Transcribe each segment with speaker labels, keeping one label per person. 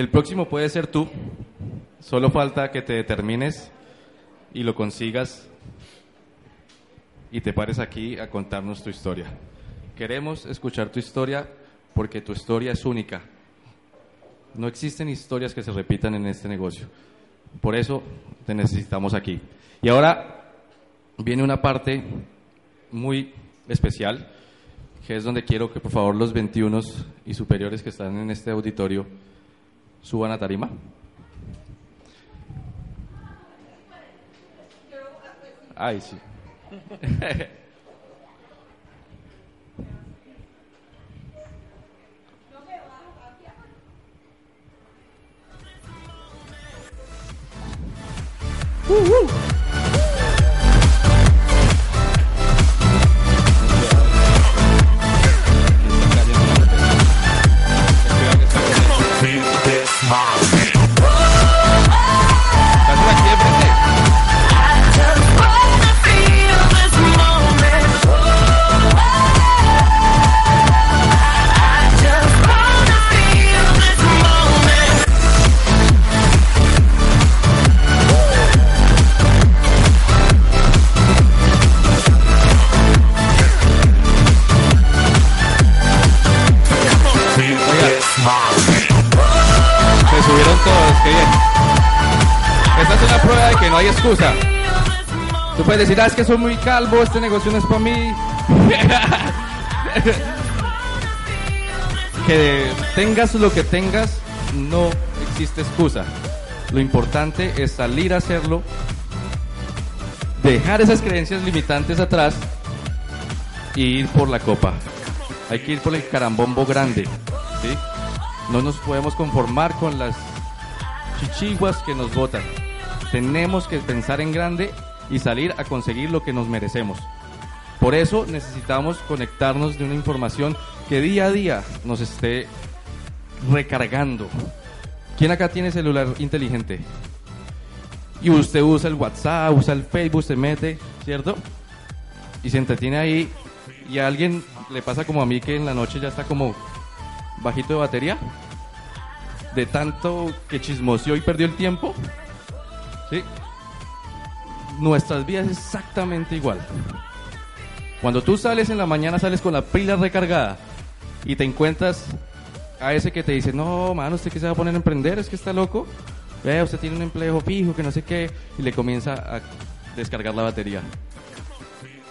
Speaker 1: El próximo puede ser tú. Solo falta que te determines y lo consigas y te pares aquí a contarnos tu historia. Queremos escuchar tu historia porque tu historia es única. No existen historias que se repitan en este negocio. Por eso te necesitamos aquí. Y ahora viene una parte muy especial, que es donde quiero que por favor los 21 y superiores que están en este auditorio suban a tarima. Ay, sí. que no hay excusa. Tú puedes decir, ah, es que soy muy calvo, este negocio no es para mí. que tengas lo que tengas, no existe excusa. Lo importante es salir a hacerlo, dejar esas creencias limitantes atrás y ir por la copa. Hay que ir por el carambombo grande. No nos podemos conformar con las chichiguas que nos botan. Tenemos que pensar en grande y salir a conseguir lo que nos merecemos. Por eso necesitamos conectarnos de una información que día a día nos esté recargando. ¿Quién acá tiene celular inteligente? Y usted usa el WhatsApp, usa el Facebook, se mete, ¿cierto? Y se entretiene ahí y a alguien le pasa como a mí que en la noche ya está como bajito de batería. De tanto que chismoseó y perdió el tiempo. Nuestras vidas es exactamente igual. Cuando tú sales en la mañana, sales con la pila recargada y te encuentras a ese que te dice, no, mano, ¿usted qué se va a poner a emprender? ¿Es que está loco? Vea, usted tiene un empleo fijo, que no sé qué, y le comienza a descargar la batería.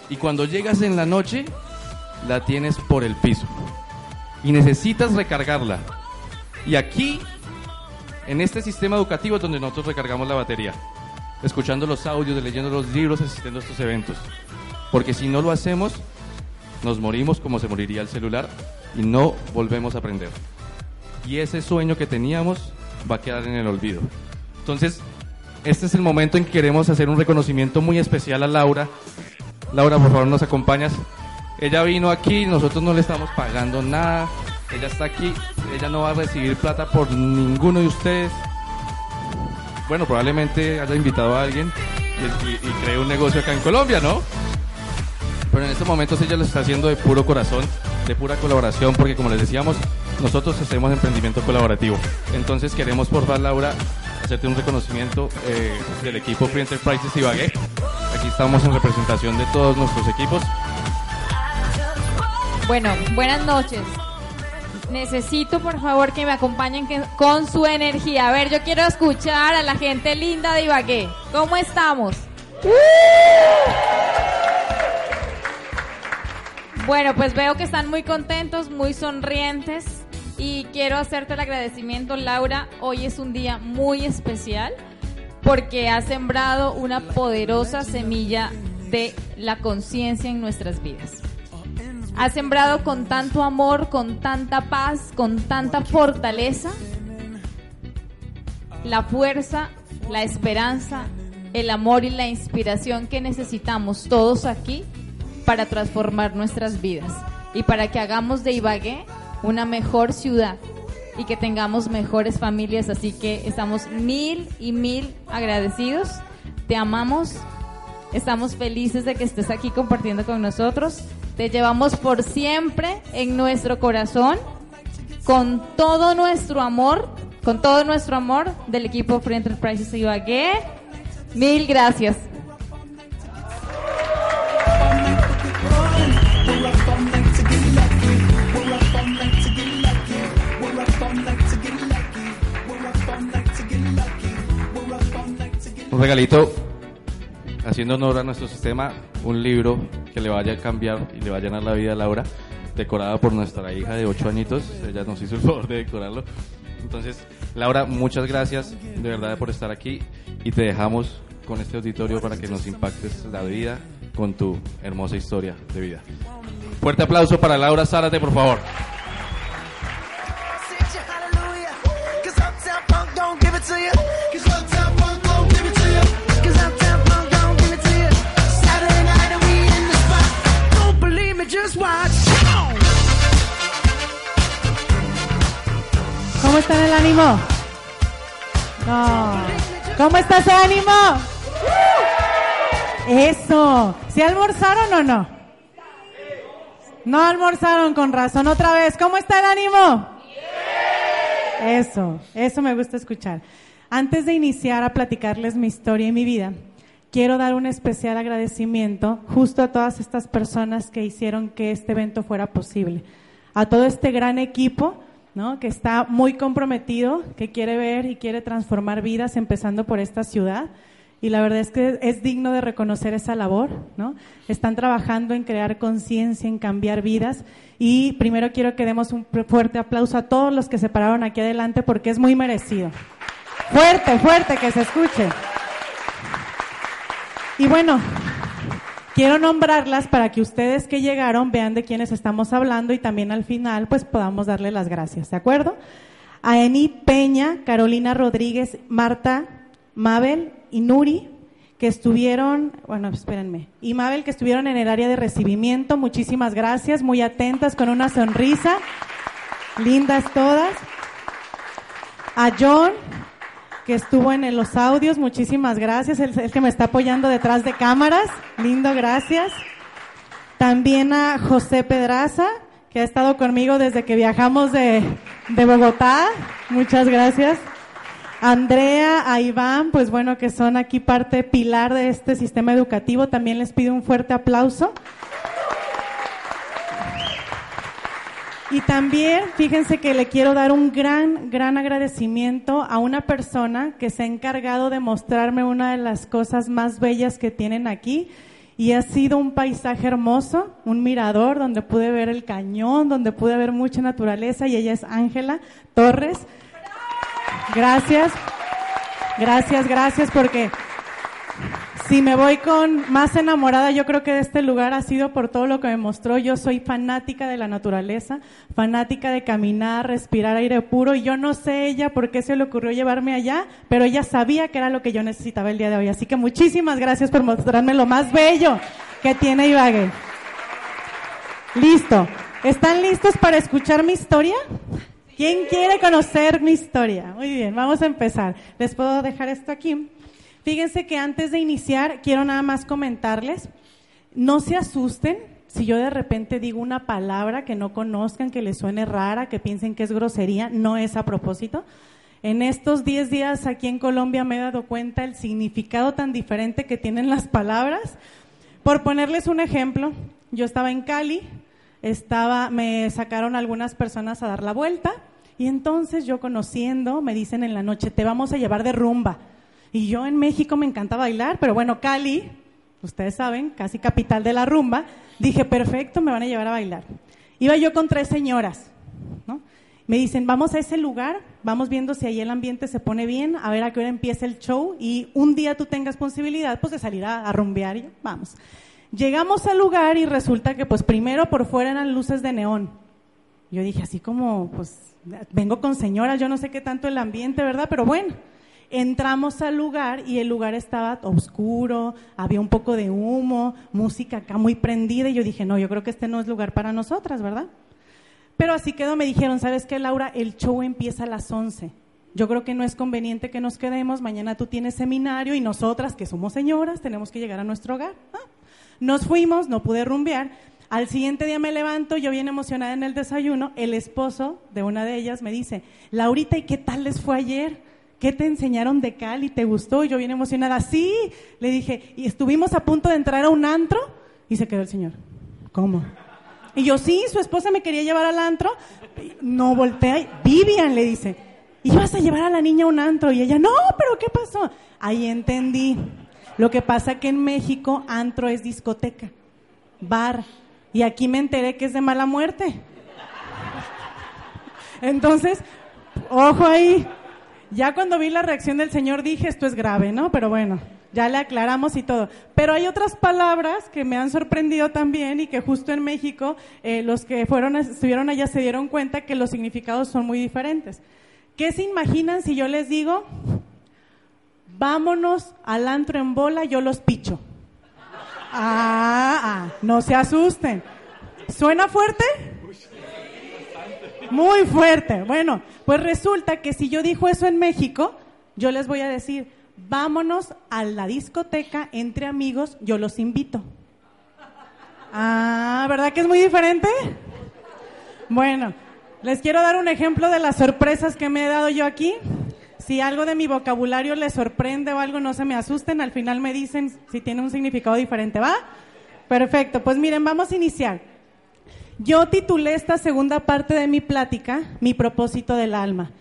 Speaker 1: Y cuando llegas en la noche, la tienes por el piso. Y necesitas recargarla. Y aquí, en este sistema educativo es donde nosotros recargamos la batería. Escuchando los audios, leyendo los libros, asistiendo a estos eventos. Porque si no lo hacemos, nos morimos como se moriría el celular y no volvemos a aprender. Y ese sueño que teníamos va a quedar en el olvido. Entonces, este es el momento en que queremos hacer un reconocimiento muy especial a Laura. Laura, por favor, nos acompañas. Ella vino aquí, nosotros no le estamos pagando nada. Ella está aquí, ella no va a recibir plata por ninguno de ustedes. Bueno, probablemente haya invitado a alguien y, cree un negocio acá en Colombia, ¿no? Pero en estos momentos ella lo está haciendo de puro corazón, de pura colaboración, porque como les decíamos, nosotros hacemos emprendimiento colaborativo. Entonces queremos, por favor, Laura, hacerte un reconocimiento eh, del equipo Free Enterprises Ibagué. Aquí estamos en representación de todos nuestros equipos.
Speaker 2: Bueno, buenas noches. Necesito, por favor, que me acompañen con su energía. A ver, yo quiero escuchar a la gente linda de Ibagué. ¿Cómo estamos? Bueno, pues veo que están muy contentos, muy sonrientes y quiero hacerte el agradecimiento, Laura. Hoy es un día muy especial porque has sembrado una poderosa semilla de la conciencia en nuestras vidas. Has sembrado con tanto amor, con tanta paz, con tanta fortaleza, la fuerza, la esperanza, el amor y la inspiración que necesitamos todos aquí para transformar nuestras vidas y para que hagamos de Ibagué una mejor ciudad y que tengamos mejores familias. Así que estamos mil y mil agradecidos. Te amamos. Estamos felices de que estés aquí compartiendo con nosotros. Te llevamos por siempre en nuestro corazón con todo nuestro amor con todo nuestro amor del equipo Free Enterprises Ibagué. Mil gracias.
Speaker 1: Un regalito, haciendo honor a nuestro sistema, un libro que le vaya a cambiar y le va a llenar la vida a Laura, decorado por nuestra hija de 8 añitos. Ella nos hizo el favor de decorarlo. Entonces, Laura, muchas gracias de verdad por estar aquí y te dejamos con este auditorio para que nos impactes la vida con tu hermosa historia de vida. Fuerte aplauso para Laura Zárate, por favor.
Speaker 3: ¿Cómo está el ánimo? No. ¿Cómo está ese ánimo? Eso. ¿Se almorzaron o no? No almorzaron con razón. Otra vez. ¿Cómo está el ánimo? Eso. Eso me gusta escuchar. Antes de iniciar a platicarles mi historia y mi vida, quiero dar un especial agradecimiento justo a todas estas personas que hicieron que este evento fuera posible. A todo este gran equipo ¿no? que está muy comprometido, que quiere ver y quiere transformar vidas, empezando por esta ciudad. Y la verdad es que es digno de reconocer esa labor, ¿no? Están trabajando en crear conciencia, en cambiar vidas. Y primero quiero que demos un fuerte aplauso a todos los que se pararon aquí adelante porque es muy merecido. Fuerte, fuerte, que se escuche. Y bueno, quiero nombrarlas para que ustedes que llegaron vean de quiénes estamos hablando y también al final pues podamos darle las gracias, ¿de acuerdo? A Eni Peña, Carolina Rodríguez, Marta, Mabel y Nuri, que estuvieron, bueno, espérenme, y Mabel, que estuvieron en el área de recibimiento, muchísimas gracias, muy atentas, con una sonrisa, lindas todas. A John, que estuvo en los audios, muchísimas gracias, el, el, que me está apoyando detrás de cámaras, lindo, gracias. También a José Pedraza, que ha estado conmigo desde que viajamos de, de Bogotá, muchas gracias. Andrea, a Iván, pues bueno, que son aquí parte pilar de este sistema educativo, también les pido un fuerte aplauso. Y también, fíjense que le quiero dar un gran, gran agradecimiento a una persona que se ha encargado de mostrarme una de las cosas más bellas que tienen aquí. Y ha sido un paisaje hermoso, un mirador donde pude ver el cañón, donde pude ver mucha naturaleza. Y ella es Ángela Torres. Gracias, gracias, gracias, porque si me voy con más enamorada, yo creo que de este lugar ha sido por todo lo que me mostró. Yo soy fanática de la naturaleza, fanática de caminar, respirar aire puro. Y yo no sé ella por qué se le ocurrió llevarme allá, pero ella sabía que era lo que yo necesitaba el día de hoy. Así que muchísimas gracias por mostrarme lo más bello que tiene Ibagué. Listo. ¿Están listos para escuchar mi historia? ¿Quién quiere conocer mi historia? Muy bien, vamos a empezar. ¿Les puedo dejar esto aquí? Fíjense que antes de iniciar, quiero nada más comentarles, no se asusten si yo de repente digo una palabra que no conozcan, que les suene rara, que piensen que es grosería, no es a propósito. En estos 10 días aquí en Colombia me he dado cuenta el significado tan diferente que tienen las palabras. Por ponerles un ejemplo, yo estaba en Cali, estaba, me sacaron algunas personas a dar la vuelta y entonces yo conociendo me dicen en la noche, te vamos a llevar de rumba. Y yo en México me encanta bailar, pero bueno, Cali, ustedes saben, casi capital de la rumba, dije, perfecto, me van a llevar a bailar. Iba yo con tres señoras, ¿no? Me dicen, vamos a ese lugar, vamos viendo si ahí el ambiente se pone bien, a ver a qué hora empieza el show y un día tú tengas posibilidad pues de salir a, a rumbear y vamos. Llegamos al lugar y resulta que pues primero por fuera eran luces de neón. Yo dije así como, pues vengo con señoras, yo no sé qué tanto el ambiente, ¿verdad? Pero bueno, entramos al lugar y el lugar estaba oscuro, había un poco de humo, música acá muy prendida y yo dije, no, yo creo que este no es lugar para nosotras, ¿verdad? Pero así quedó, me dijeron, ¿sabes qué, Laura? El show empieza a las 11. Yo creo que no es conveniente que nos quedemos, mañana tú tienes seminario y nosotras, que somos señoras, tenemos que llegar a nuestro hogar. Ah, nos fuimos, no pude rumbear, Al siguiente día me levanto, yo bien emocionada en el desayuno, el esposo de una de ellas me dice, Laurita, ¿y qué tal les fue ayer? ¿Qué te enseñaron de Cali? ¿Te gustó? Y yo bien emocionada, sí. Le dije, y estuvimos a punto de entrar a un antro y se quedó el señor. ¿Cómo? Y yo, sí, su esposa me quería llevar al antro. No voltea. Vivian le dice, ¿y vas a llevar a la niña a un antro? Y ella, no, pero ¿qué pasó? Ahí entendí. Lo que pasa que en México antro es discoteca, bar. Y aquí me enteré que es de mala muerte. Entonces, ojo ahí. Ya cuando vi la reacción del Señor dije, esto es grave, ¿no? Pero bueno, ya le aclaramos y todo. Pero hay otras palabras que me han sorprendido también y que justo en México eh, los que fueron estuvieron allá se dieron cuenta que los significados son muy diferentes. ¿Qué se imaginan si yo les digo, vámonos al antro en bola, yo los picho? Ah, ah, no se asusten. ¿Suena fuerte? Muy fuerte. Bueno, pues resulta que si yo dijo eso en México, yo les voy a decir, vámonos a la discoteca entre amigos, yo los invito. Ah, ¿verdad que es muy diferente? Bueno, les quiero dar un ejemplo de las sorpresas que me he dado yo aquí. Si algo de mi vocabulario les sorprende o algo, no se me asusten, al final me dicen si tiene un significado diferente, ¿va? Perfecto, pues miren, vamos a iniciar. Yo titulé esta segunda parte de mi plática, Mi propósito del alma.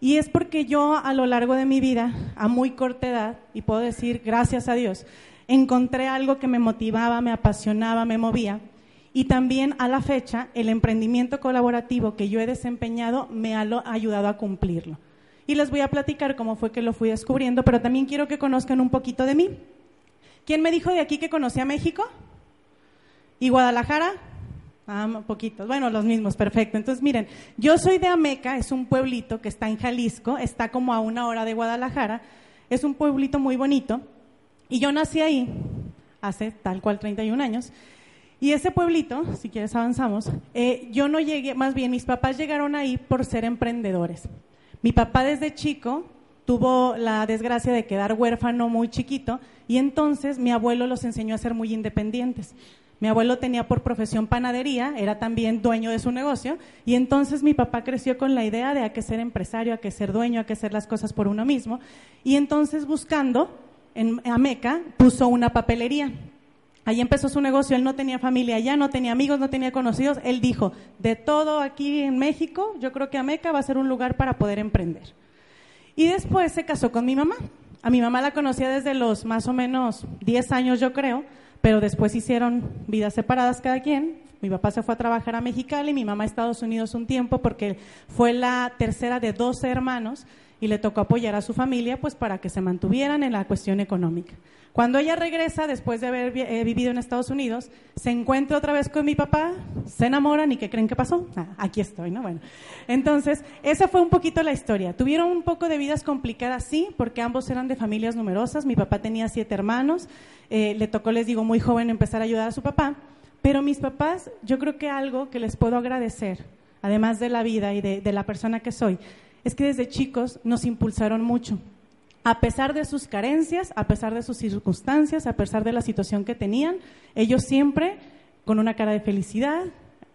Speaker 3: Y es porque yo a lo largo de mi vida, a muy corta edad, y puedo decir gracias a Dios, encontré algo que me motivaba, me apasionaba, me movía. Y también a la fecha, el emprendimiento colaborativo que yo he desempeñado me ha ayudado a cumplirlo. Y les voy a platicar cómo fue que lo fui descubriendo, pero también quiero que conozcan un poquito de mí. ¿Quién me dijo de aquí que conocía México? ¿Y Guadalajara? Ah, poquitos. Bueno, los mismos, perfecto. Entonces, miren, yo soy de Ameca, es un pueblito que está en Jalisco, está como a una hora de Guadalajara, es un pueblito muy bonito, y yo nací ahí hace tal cual 31 años. Y ese pueblito, si quieres avanzamos, eh, yo no llegué, más bien mis papás llegaron ahí por ser emprendedores. Mi papá desde chico tuvo la desgracia de quedar huérfano muy chiquito y entonces mi abuelo los enseñó a ser muy independientes. Mi abuelo tenía por profesión panadería, era también dueño de su negocio, y entonces mi papá creció con la idea de a que ser empresario, a que ser dueño, a que hacer las cosas por uno mismo, y entonces buscando en Ameca puso una papelería. Ahí empezó su negocio, él no tenía familia allá, no tenía amigos, no tenía conocidos, él dijo, de todo aquí en México, yo creo que Ameca va a ser un lugar para poder emprender. Y después se casó con mi mamá. A mi mamá la conocía desde los más o menos 10 años, yo creo, pero después hicieron vidas separadas cada quien. Mi papá se fue a trabajar a Mexicali, mi mamá a Estados Unidos un tiempo porque fue la tercera de 12 hermanos y le tocó apoyar a su familia pues para que se mantuvieran en la cuestión económica. Cuando ella regresa, después de haber eh, vivido en Estados Unidos, se encuentra otra vez con mi papá, se enamoran y ¿qué creen que pasó? Ah, aquí estoy, ¿no? Bueno, entonces, esa fue un poquito la historia. Tuvieron un poco de vidas complicadas, sí, porque ambos eran de familias numerosas. Mi papá tenía siete hermanos, eh, le tocó, les digo, muy joven empezar a ayudar a su papá. Pero mis papás, yo creo que algo que les puedo agradecer, además de la vida y de la persona que soy, es que desde chicos nos impulsaron mucho a pesar de sus carencias, a pesar de sus circunstancias, a pesar de la situación que tenían, ellos siempre con una cara de felicidad,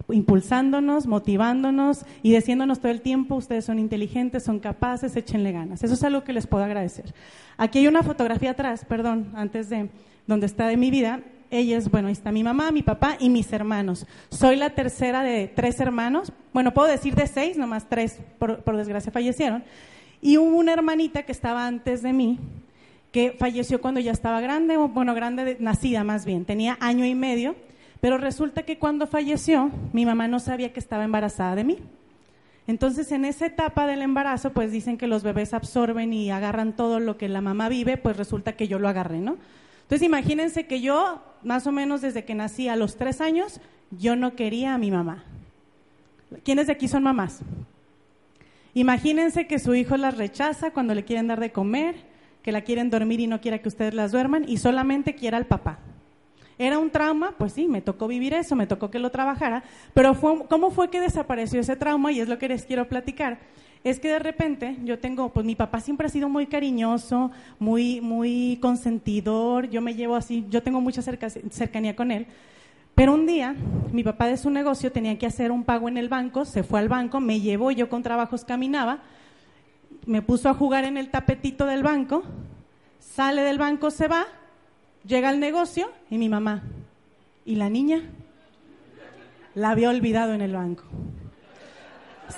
Speaker 3: impulsándonos, motivándonos y diciéndonos todo el tiempo, ustedes son inteligentes, son capaces, échenle ganas. Eso es algo que les puedo agradecer. Aquí hay una fotografía atrás, perdón, antes de donde está de mi vida. Ella es, bueno, ahí está mi mamá, mi papá y mis hermanos. Soy la tercera de tres hermanos. Bueno, puedo decir de seis, nomás tres, por, por desgracia, fallecieron. Y hubo una hermanita que estaba antes de mí, que falleció cuando ya estaba grande, bueno, grande, nacida más bien, tenía año y medio, pero resulta que cuando falleció, mi mamá no sabía que estaba embarazada de mí. Entonces, en esa etapa del embarazo, pues dicen que los bebés absorben y agarran todo lo que la mamá vive, pues resulta que yo lo agarré, ¿no? Entonces, imagínense que yo, más o menos desde que nací a los tres años, yo no quería a mi mamá. ¿Quiénes de aquí son mamás? Imagínense que su hijo las rechaza cuando le quieren dar de comer, que la quieren dormir y no quiera que ustedes las duerman y solamente quiera al papá. ¿Era un trauma? Pues sí, me tocó vivir eso, me tocó que lo trabajara, pero ¿cómo fue que desapareció ese trauma? Y es lo que les quiero platicar. Es que de repente yo tengo, pues mi papá siempre ha sido muy cariñoso, muy, muy consentidor, yo me llevo así, yo tengo mucha cercanía con él, Pero un día, mi papá de su negocio tenía que hacer un pago en el banco, se fue al banco, me llevó, yo con trabajos caminaba, me puso a jugar en el tapetito del banco, sale del banco, se va, llega al negocio y mi mamá. ¿Y la niña? La había olvidado en el banco.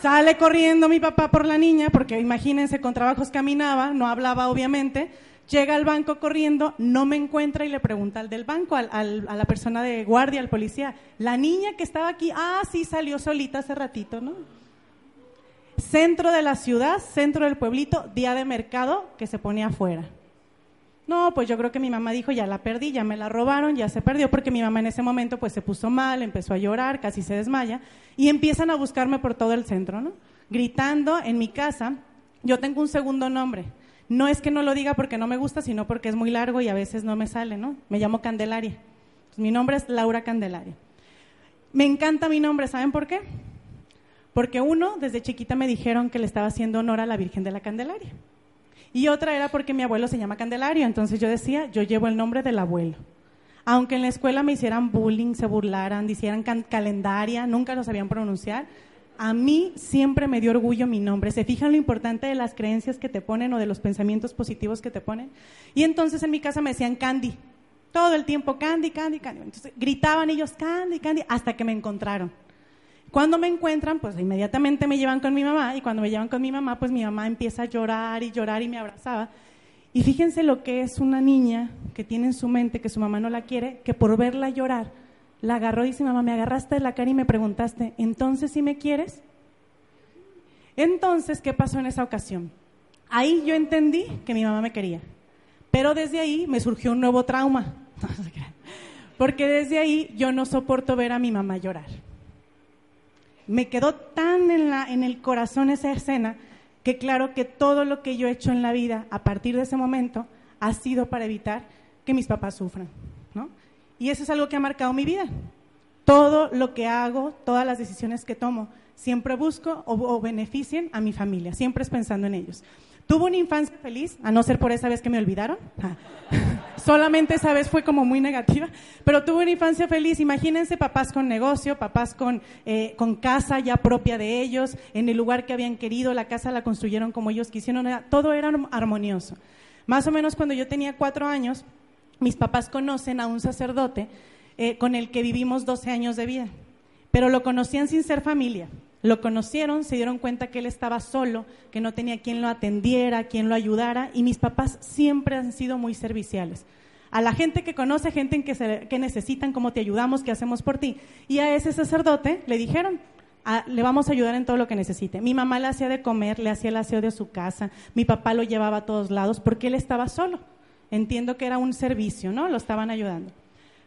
Speaker 3: Sale corriendo mi papá por la niña, porque imagínense, con trabajos caminaba, no hablaba obviamente. Llega al banco corriendo, no me encuentra y le pregunta al del banco, al, a la persona de guardia, al policía, la niña que estaba aquí, ah, sí, salió solita hace ratito, ¿no? Centro de la ciudad, centro del pueblito, día de mercado que se pone afuera. No, pues yo creo que mi mamá dijo, ya la perdí, ya me la robaron, ya se perdió, porque mi mamá en ese momento pues se puso mal, empezó a llorar, casi se desmaya, y empiezan a buscarme por todo el centro, ¿no? Gritando en mi casa, yo tengo un segundo nombre. No es que no lo diga porque no me gusta, sino porque es muy largo y a veces no me sale, ¿no? Me llamo Candelaria. mi nombre es Laura Candelaria. Me encanta mi nombre, ¿saben por qué? Porque uno, desde chiquita me dijeron que le estaba haciendo honor a la Virgen de la Candelaria. Y otra era porque mi abuelo se llama Candelario, entonces yo decía, yo llevo el nombre del abuelo. Aunque en la escuela me hicieran bullying, se burlaran, hicieran calendaria, nunca lo sabían pronunciar, a mí siempre me dio orgullo mi nombre. ¿Se fijan lo importante de las creencias que te ponen o de los pensamientos positivos que te ponen? Y entonces en mi casa me decían Candy. Todo el tiempo Candy, Candy, Candy. Entonces gritaban ellos Candy, Candy, hasta que me encontraron. Cuando me encuentran, pues inmediatamente me llevan con mi mamá y cuando me llevan con mi mamá, pues mi mamá empieza a llorar y llorar y me abrazaba. Y fíjense lo que es una niña que tiene en su mente que su mamá no la quiere, que por verla llorar, la agarró y dice, mamá, me agarraste de la cara y me preguntaste, ¿entonces si me quieres? Entonces, ¿qué pasó en esa ocasión? Ahí yo entendí que mi mamá me quería, pero desde ahí me surgió un nuevo trauma, porque desde ahí yo no soporto ver a mi mamá llorar me quedó tan en, la, en el corazón esa escena que claro que todo lo que yo he hecho en la vida a partir de ese momento ha sido para evitar que mis papás sufran, ¿no? Y eso es algo que ha marcado mi vida. Todo lo que hago, todas las decisiones que tomo, siempre busco o, o beneficien a mi familia, siempre es pensando en ellos. Tuve una infancia feliz, a no ser por esa vez que me olvidaron. Solamente esa vez fue como muy negativa, pero tuve una infancia feliz. Imagínense papás con negocio, papás con, eh, con casa ya propia de ellos, en el lugar que habían querido, la casa la construyeron como ellos quisieron, todo era armonioso. Más o menos cuando yo tenía cuatro años, mis papás conocen a un sacerdote eh, con el que vivimos 12 años de vida, pero lo conocían sin ser familia. Lo conocieron, se dieron cuenta que él estaba solo, que no tenía quien lo atendiera, quien lo ayudara, y mis papás siempre han sido muy serviciales. A la gente que conoce, gente en que, se, que necesitan, cómo te ayudamos, qué hacemos por ti. Y a ese sacerdote le dijeron, le vamos a ayudar en todo lo que necesite. Mi mamá le hacía de comer, le hacía el aseo de su casa, mi papá lo llevaba a todos lados porque él estaba solo. Entiendo que era un servicio, ¿no? Lo estaban ayudando.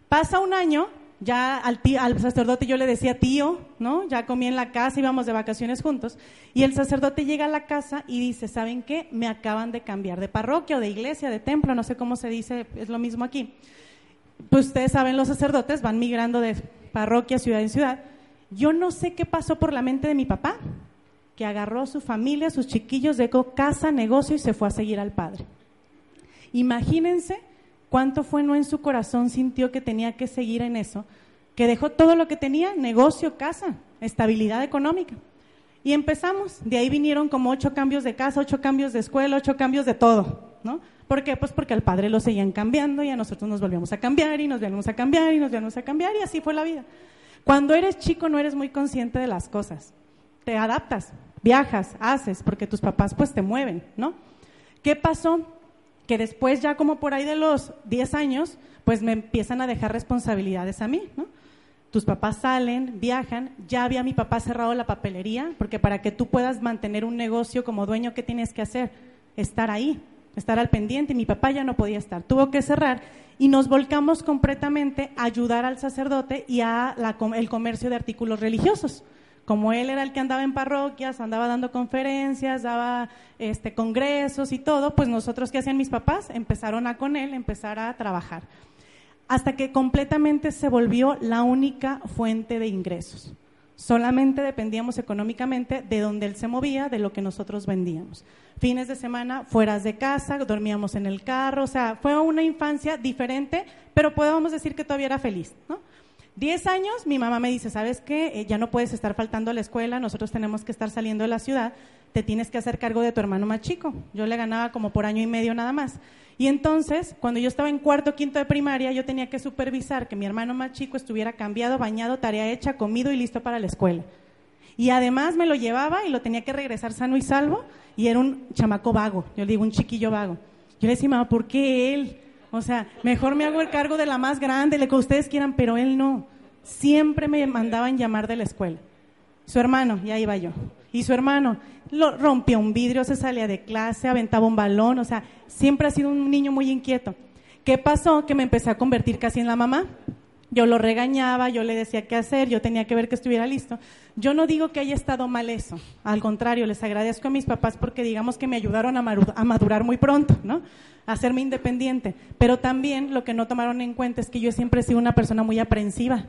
Speaker 3: Pasa un año ya al, al, sacerdote yo le decía tío, ¿no? Ya comí en la casa, íbamos de vacaciones juntos. Y el sacerdote llega a la casa y dice, ¿saben qué? Me acaban de cambiar de parroquia o de iglesia, de templo, no sé cómo se dice, es lo mismo aquí. Pues ustedes saben, los sacerdotes van migrando de parroquia, ciudad en ciudad. Yo no sé qué pasó por la mente de mi papá, que agarró a su familia, sus chiquillos, dejó casa, negocio y se fue a seguir al padre. Imagínense cuánto fue no en su corazón sintió que tenía que seguir en eso, que dejó todo lo que tenía, negocio, casa, estabilidad económica. Y empezamos, de ahí vinieron como ocho cambios de casa, ocho cambios de escuela, ocho cambios de todo, ¿no? ¿Por qué? Pues porque al padre lo seguían cambiando y a nosotros nos volvíamos a cambiar y nos volvíamos a cambiar y nos volvíamos a cambiar y así fue la vida. Cuando eres chico no eres muy consciente de las cosas, te adaptas, viajas, haces, porque tus papás pues te mueven, ¿no? ¿Qué pasó? Que después ya como por ahí de los 10 años, pues me empiezan a dejar responsabilidades a mí, ¿no? Tus papás salen, viajan, ya había mi papá cerrado la papelería, porque para que tú puedas mantener un negocio como dueño, ¿qué tienes que hacer? Estar ahí, estar al pendiente. Mi papá ya no podía estar, tuvo que cerrar y nos volcamos completamente a ayudar al sacerdote y a el comercio de artículos religiosos como él era el que andaba en parroquias, andaba dando conferencias, daba este, congresos y todo, pues nosotros, ¿qué hacían mis papás? Empezaron a con él, empezar a trabajar. Hasta que completamente se volvió la única fuente de ingresos. Solamente dependíamos económicamente de donde él se movía, de lo que nosotros vendíamos. Fines de semana, fueras de casa, dormíamos en el carro, o sea, fue una infancia diferente, pero podemos decir que todavía era feliz, ¿no? 10 años, mi mamá me dice, ¿sabes qué? Eh, ya no puedes estar faltando a la escuela, nosotros tenemos que estar saliendo de la ciudad, te tienes que hacer cargo de tu hermano más chico. Yo le ganaba como por año y medio nada más. Y entonces, cuando yo estaba en cuarto, quinto de primaria, yo tenía que supervisar que mi hermano más chico estuviera cambiado, bañado, tarea hecha, comido y listo para la escuela. Y además me lo llevaba y lo tenía que regresar sano y salvo, y era un chamaco vago, yo le digo, un chiquillo vago. Yo le decía, mamá, ¿por qué él? O sea, mejor me hago el cargo de la más grande, le que ustedes quieran, pero él no. Siempre me mandaban llamar de la escuela. Su hermano, ya iba yo. Y su hermano lo, rompía un vidrio, se salía de clase, aventaba un balón, o sea, siempre ha sido un niño muy inquieto. ¿Qué pasó? Que me empecé a convertir casi en la mamá. Yo lo regañaba, yo le decía qué hacer, yo tenía que ver que estuviera listo. Yo no digo que haya estado mal eso, al contrario, les agradezco a mis papás porque digamos que me ayudaron a, madurar muy pronto, ¿no? A hacerme independiente. Pero también lo que no tomaron en cuenta es que yo siempre he sido una persona muy aprensiva.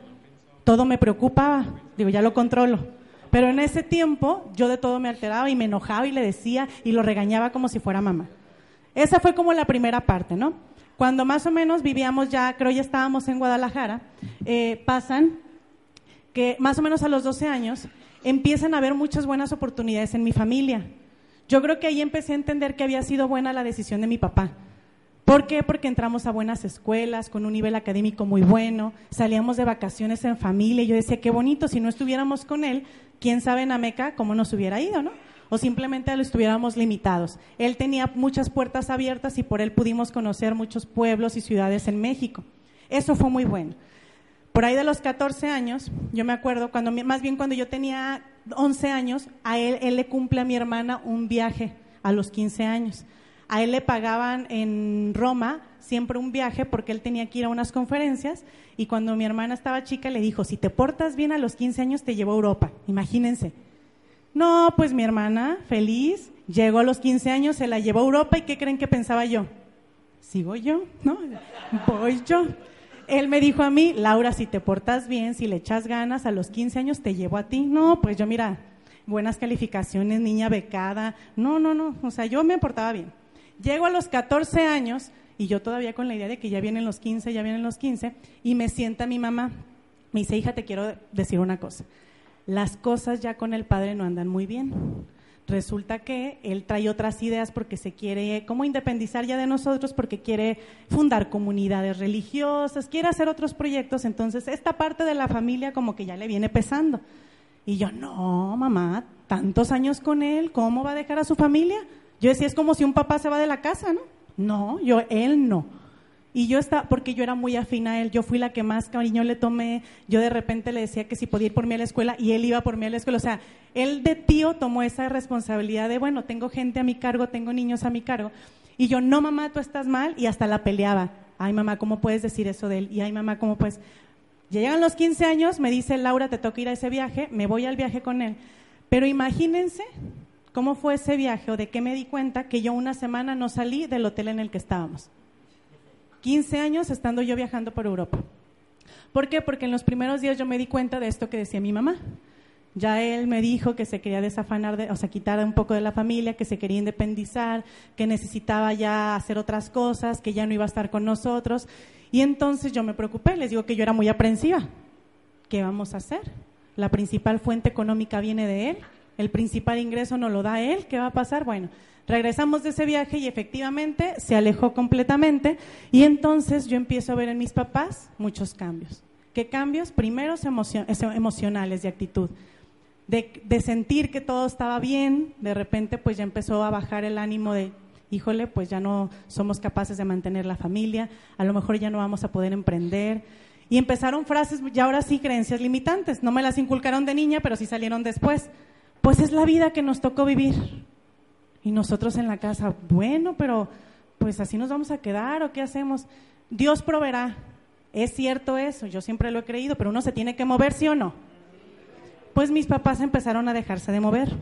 Speaker 3: Todo me preocupaba, digo, ya lo controlo. Pero en ese tiempo yo de todo me alteraba y me enojaba y le decía y lo regañaba como si fuera mamá. Esa fue como la primera parte, ¿no? Cuando más o menos vivíamos ya, creo ya estábamos en Guadalajara, eh, pasan que más o menos a los 12 años empiezan a haber muchas buenas oportunidades en mi familia. Yo creo que ahí empecé a entender que había sido buena la decisión de mi papá. ¿Por qué? Porque entramos a buenas escuelas, con un nivel académico muy bueno, salíamos de vacaciones en familia y yo decía, qué bonito, si no estuviéramos con él, quién sabe en Ameca cómo nos hubiera ido, ¿no? O simplemente lo estuviéramos limitados. Él tenía muchas puertas abiertas y por él pudimos conocer muchos pueblos y ciudades en México. Eso fue muy bueno. Por ahí de los 14 años, yo me acuerdo, cuando, más bien cuando yo tenía 11 años, a él, él le cumple a mi hermana un viaje a los 15 años. A él le pagaban en Roma siempre un viaje porque él tenía que ir a unas conferencias y cuando mi hermana estaba chica le dijo, si te portas bien a los 15 años te llevo a Europa. Imagínense, no, pues mi hermana, feliz, llegó a los 15 años, se la llevó a Europa y ¿qué creen que pensaba yo? Sigo yo, ¿no? Voy yo. Él me dijo a mí, Laura, si te portas bien, si le echas ganas, a los 15 años te llevo a ti. No, pues yo mira, buenas calificaciones, niña becada. No, no, no, o sea, yo me portaba bien. Llego a los 14 años y yo todavía con la idea de que ya vienen los 15, ya vienen los 15, y me sienta mi mamá. Me dice, hija, te quiero decir una cosa las cosas ya con el padre no andan muy bien. Resulta que él trae otras ideas porque se quiere como independizar ya de nosotros, porque quiere fundar comunidades religiosas, quiere hacer otros proyectos. Entonces, esta parte de la familia como que ya le viene pesando. Y yo, no, mamá, tantos años con él, ¿cómo va a dejar a su familia? Yo decía, es como si un papá se va de la casa, ¿no? No, yo, él no. Y yo estaba, porque yo era muy afín a él, yo fui la que más cariño le tomé, yo de repente le decía que si podía ir por mí a la escuela y él iba por mí a la escuela. O sea, él de tío tomó esa responsabilidad de, bueno, tengo gente a mi cargo, tengo niños a mi cargo. Y yo, no mamá, tú estás mal, y hasta la peleaba. Ay mamá, ¿cómo puedes decir eso de él? Y ay mamá, ¿cómo puedes? Ya llegan los 15 años, me dice Laura, te toca ir a ese viaje, me voy al viaje con él. Pero imagínense cómo fue ese viaje o de qué me di cuenta que yo una semana no salí del hotel en el que estábamos. 15 años estando yo viajando por Europa. ¿Por qué? Porque en los primeros días yo me di cuenta de esto que decía mi mamá. Ya él me dijo que se quería desafanar, de, o sea, quitar un poco de la familia, que se quería independizar, que necesitaba ya hacer otras cosas, que ya no iba a estar con nosotros. Y entonces yo me preocupé, les digo que yo era muy aprensiva. ¿Qué vamos a hacer? La principal fuente económica viene de él, el principal ingreso no lo da él, ¿qué va a pasar? Bueno, Regresamos de ese viaje y efectivamente se alejó completamente y entonces yo empiezo a ver en mis papás muchos cambios. ¿Qué cambios? Primero emocionales de actitud. De, de, sentir que todo estaba bien, de repente pues ya empezó a bajar el ánimo de, híjole, pues ya no somos capaces de mantener la familia, a lo mejor ya no vamos a poder emprender. Y empezaron frases, ya ahora sí, creencias limitantes. No me las inculcaron de niña, pero sí salieron después. Pues es la vida que nos tocó vivir. Y nosotros en la casa, bueno, pero pues así nos vamos a quedar o qué hacemos. Dios proveerá. Es cierto eso, yo siempre lo he creído, pero uno se tiene que mover, ¿sí o no? Pues mis papás empezaron a dejarse de mover.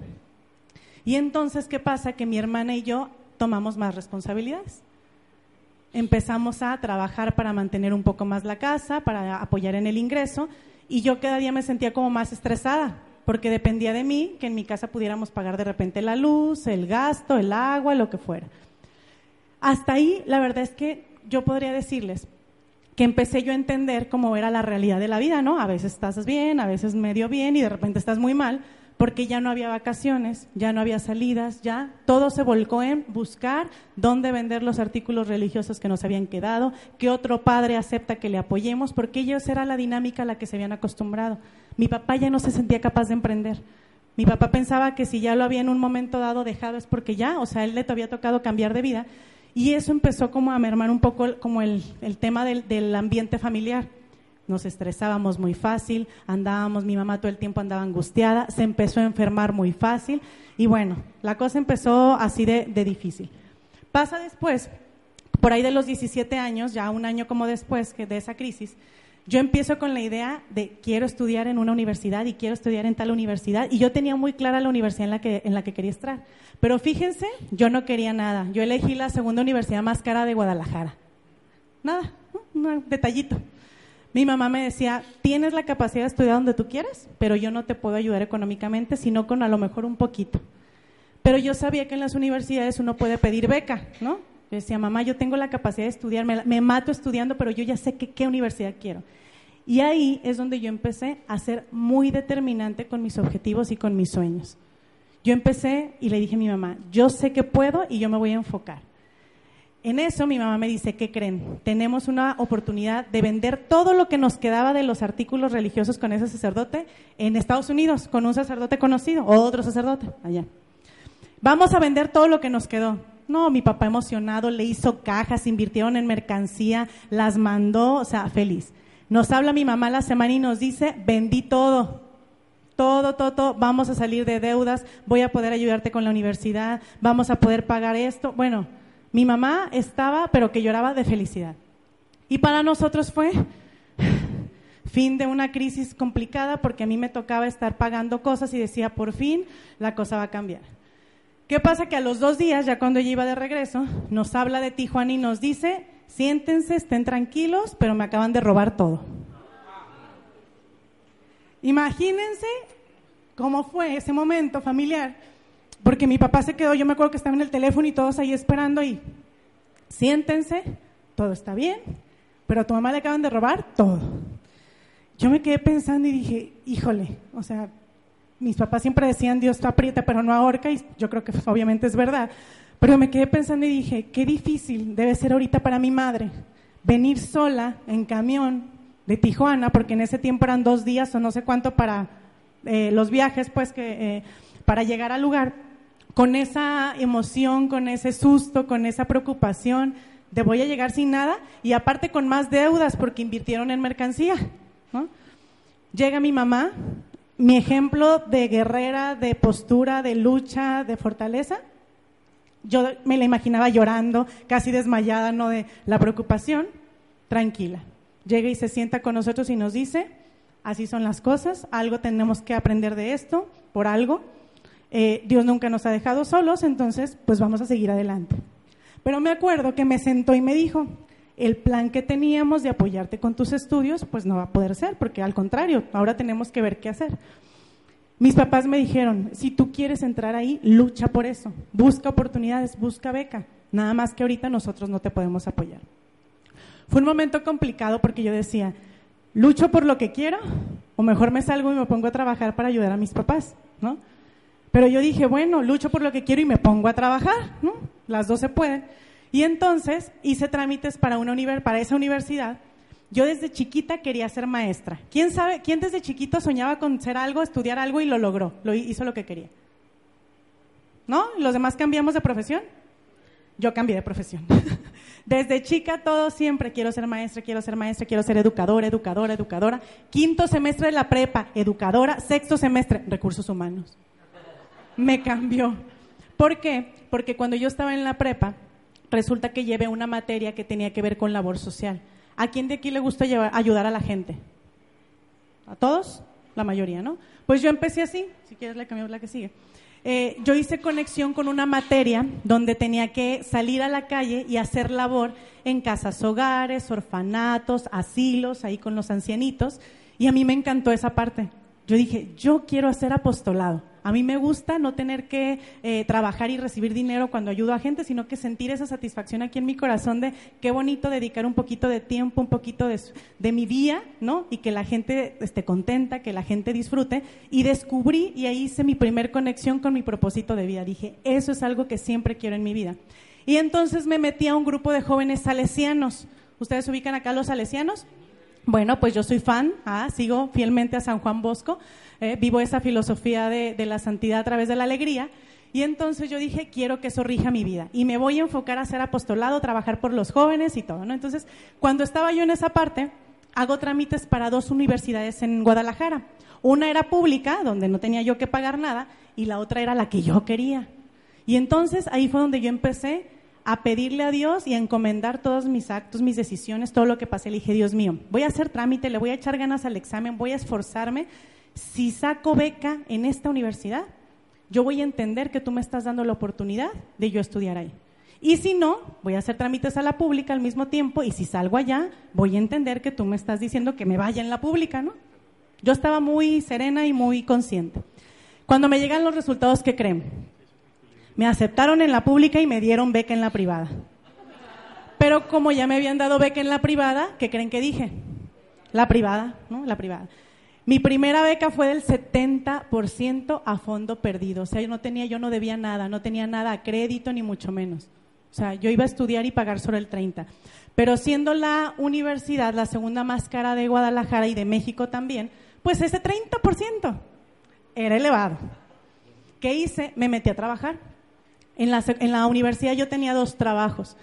Speaker 3: Y entonces, ¿qué pasa? Que mi hermana y yo tomamos más responsabilidades. Empezamos a trabajar para mantener un poco más la casa, para apoyar en el ingreso, y yo cada día me sentía como más estresada porque dependía de mí que en mi casa pudiéramos pagar de repente la luz, el gasto, el agua, lo que fuera. Hasta ahí, la verdad es que yo podría decirles que empecé yo a entender cómo era la realidad de la vida, ¿no? A veces estás bien, a veces medio bien y de repente estás muy mal, porque ya no había vacaciones, ya no había salidas, ya todo se volcó en buscar dónde vender los artículos religiosos que nos habían quedado, qué otro padre acepta que le apoyemos, porque ellos era la dinámica a la que se habían acostumbrado. Mi papá ya no se sentía capaz de emprender. Mi papá pensaba que si ya lo había en un momento dado dejado es porque ya, o sea, él le había tocado cambiar de vida. Y eso empezó como a mermar un poco como el, tema del, del ambiente familiar nos estresábamos muy fácil, andábamos, mi mamá todo el tiempo andaba angustiada, se empezó a enfermar muy fácil y bueno, la cosa empezó así de, difícil. Pasa después, por ahí de los 17 años, ya un año como después de esa crisis, yo empiezo con la idea de quiero estudiar en una universidad y quiero estudiar en tal universidad y yo tenía muy clara la universidad en la que, en la que quería estar. Pero fíjense, yo no quería nada. Yo elegí la segunda universidad más cara de Guadalajara. Nada, un detallito. Mi mamá me decía, tienes la capacidad de estudiar donde tú quieras, pero yo no te puedo ayudar económicamente, sino con a lo mejor un poquito. Pero yo sabía que en las universidades uno puede pedir beca, ¿no? Yo decía, mamá, yo tengo la capacidad de estudiar, me, mato estudiando, pero yo ya sé qué universidad quiero. Y ahí es donde yo empecé a ser muy determinante con mis objetivos y con mis sueños. Yo empecé y le dije a mi mamá, yo sé que puedo y yo me voy a enfocar. En eso mi mamá me dice, ¿qué creen? Tenemos una oportunidad de vender todo lo que nos quedaba de los artículos religiosos con ese sacerdote en Estados Unidos, con un sacerdote conocido, o otro sacerdote allá. Vamos a vender todo lo que nos quedó. No, mi papá emocionado le hizo cajas, invirtieron en mercancía, las mandó, o sea, feliz. Nos habla mi mamá la semana y nos dice, vendí todo, todo, todo, todo, vamos a salir de deudas, voy a poder ayudarte con la universidad, vamos a poder pagar esto. Bueno, mi mamá estaba, pero que lloraba de felicidad. Y para nosotros fue fin de una crisis complicada porque a mí me tocaba estar pagando cosas y decía, por fin la cosa va a cambiar. ¿Qué pasa? Que a los dos días, ya cuando yo iba de regreso, nos habla de Tijuana y nos dice, siéntense, estén tranquilos, pero me acaban de robar todo. Imagínense cómo fue ese momento familiar porque mi papá se quedó, yo me acuerdo que estaba en el teléfono y todos ahí esperando y siéntense, todo está bien, pero a tu mamá le acaban de robar todo. Yo me quedé pensando y dije, híjole, o sea, mis papás siempre decían Dios te aprieta pero no ahorca y yo creo que obviamente es verdad. Pero me quedé pensando y dije, qué difícil debe ser ahorita para mi madre venir sola en camión de Tijuana, porque en ese tiempo eran dos días o no sé cuánto para eh, los viajes, pues que eh, para llegar al lugar con esa emoción, con ese susto, con esa preocupación de voy a llegar sin nada y aparte con más deudas porque invirtieron en mercancía. Llega mi mamá, mi ejemplo de guerrera, de postura, de lucha, de fortaleza. Yo me la imaginaba llorando, casi desmayada, no de la preocupación, tranquila. Llega y se sienta con nosotros y nos dice, así son las cosas, algo tenemos que aprender de esto, por algo eh, Dios nunca nos ha dejado solos, entonces pues vamos a seguir adelante. Pero me acuerdo que me sentó y me dijo, el plan que teníamos de apoyarte con tus estudios pues no va a poder ser, porque al contrario, ahora tenemos que ver qué hacer. Mis papás me dijeron, si tú quieres entrar ahí, lucha por eso, busca oportunidades, busca beca, nada más que ahorita nosotros no te podemos apoyar. Fue un momento complicado porque yo decía, lucho por lo que quiero o mejor me salgo y me pongo a trabajar para ayudar a mis papás, ¿no? Pero yo dije, bueno, lucho por lo que quiero y me pongo a trabajar. Las dos se pueden. Y entonces hice trámites para, una esa universidad. Yo desde chiquita quería ser maestra. ¿Quién sabe, quién desde chiquito soñaba con ser algo, estudiar algo y lo logró? Lo hizo lo que quería. ¿No? ¿Los demás cambiamos de profesión? Yo cambié de profesión. Desde chica todo siempre quiero ser maestra, quiero ser maestra, quiero ser educadora, educadora, educadora. Quinto semestre de la prepa, educadora. Sexto semestre, recursos humanos me cambió. ¿Por qué? Porque cuando yo estaba en la prepa, resulta que llevé una materia que tenía que ver con labor social. ¿A quién de aquí le gusta ayudar a la gente? ¿A todos? La mayoría, ¿no? Pues yo empecé así, si quieres le cambio la que sigue. Eh, yo hice conexión con una materia donde tenía que salir a la calle y hacer labor en casas hogares, orfanatos, asilos, ahí con los ancianitos, y a mí me encantó esa parte. Yo dije, yo quiero hacer apostolado. A mí me gusta no tener que eh, trabajar y recibir dinero cuando ayudo a gente, sino que sentir esa satisfacción aquí en mi corazón de qué bonito dedicar un poquito de tiempo, un poquito de, mi día, ¿no? Y que la gente esté contenta, que la gente disfrute. Y descubrí y ahí hice mi primer conexión con mi propósito de vida. Dije, eso es algo que siempre quiero en mi vida. Y entonces me metí a un grupo de jóvenes salesianos. ¿Ustedes ubican acá los salesianos? Bueno, pues yo soy fan, ah, sigo fielmente a San Juan Bosco, eh, vivo esa filosofía de, de, la santidad a través de la alegría. Y entonces yo dije, quiero que eso rija mi vida. Y me voy a enfocar a hacer apostolado, trabajar por los jóvenes y todo, ¿no? Entonces, cuando estaba yo en esa parte, hago trámites para dos universidades en Guadalajara. Una era pública, donde no tenía yo que pagar nada, y la otra era la que yo quería. Y entonces ahí fue donde yo empecé a pedirle a Dios y a encomendar todos mis actos, mis decisiones, todo lo que pasé. Le dije, Dios mío, voy a hacer trámite, le voy a echar ganas al examen, voy a esforzarme. Si saco beca en esta universidad, yo voy a entender que tú me estás dando la oportunidad de yo estudiar ahí. Y si no, voy a hacer trámites a la pública al mismo tiempo y si salgo allá, voy a entender que tú me estás diciendo que me vaya en la pública, ¿no? Yo estaba muy serena y muy consciente. Cuando me llegan los resultados, ¿qué creen? Me aceptaron en la pública y me dieron beca en la privada. Pero como ya me habían dado beca en la privada, ¿qué creen que dije? La privada, ¿no? La privada. Mi primera beca fue del 70% a fondo perdido. O sea, yo no tenía, yo no debía nada, no tenía nada a crédito ni mucho menos. O sea, yo iba a estudiar y pagar solo el 30. Pero siendo la universidad la segunda más cara de Guadalajara y de México también, pues ese 30% era elevado. ¿Qué hice? Me metí a trabajar. En la, universidad yo tenía dos trabajos.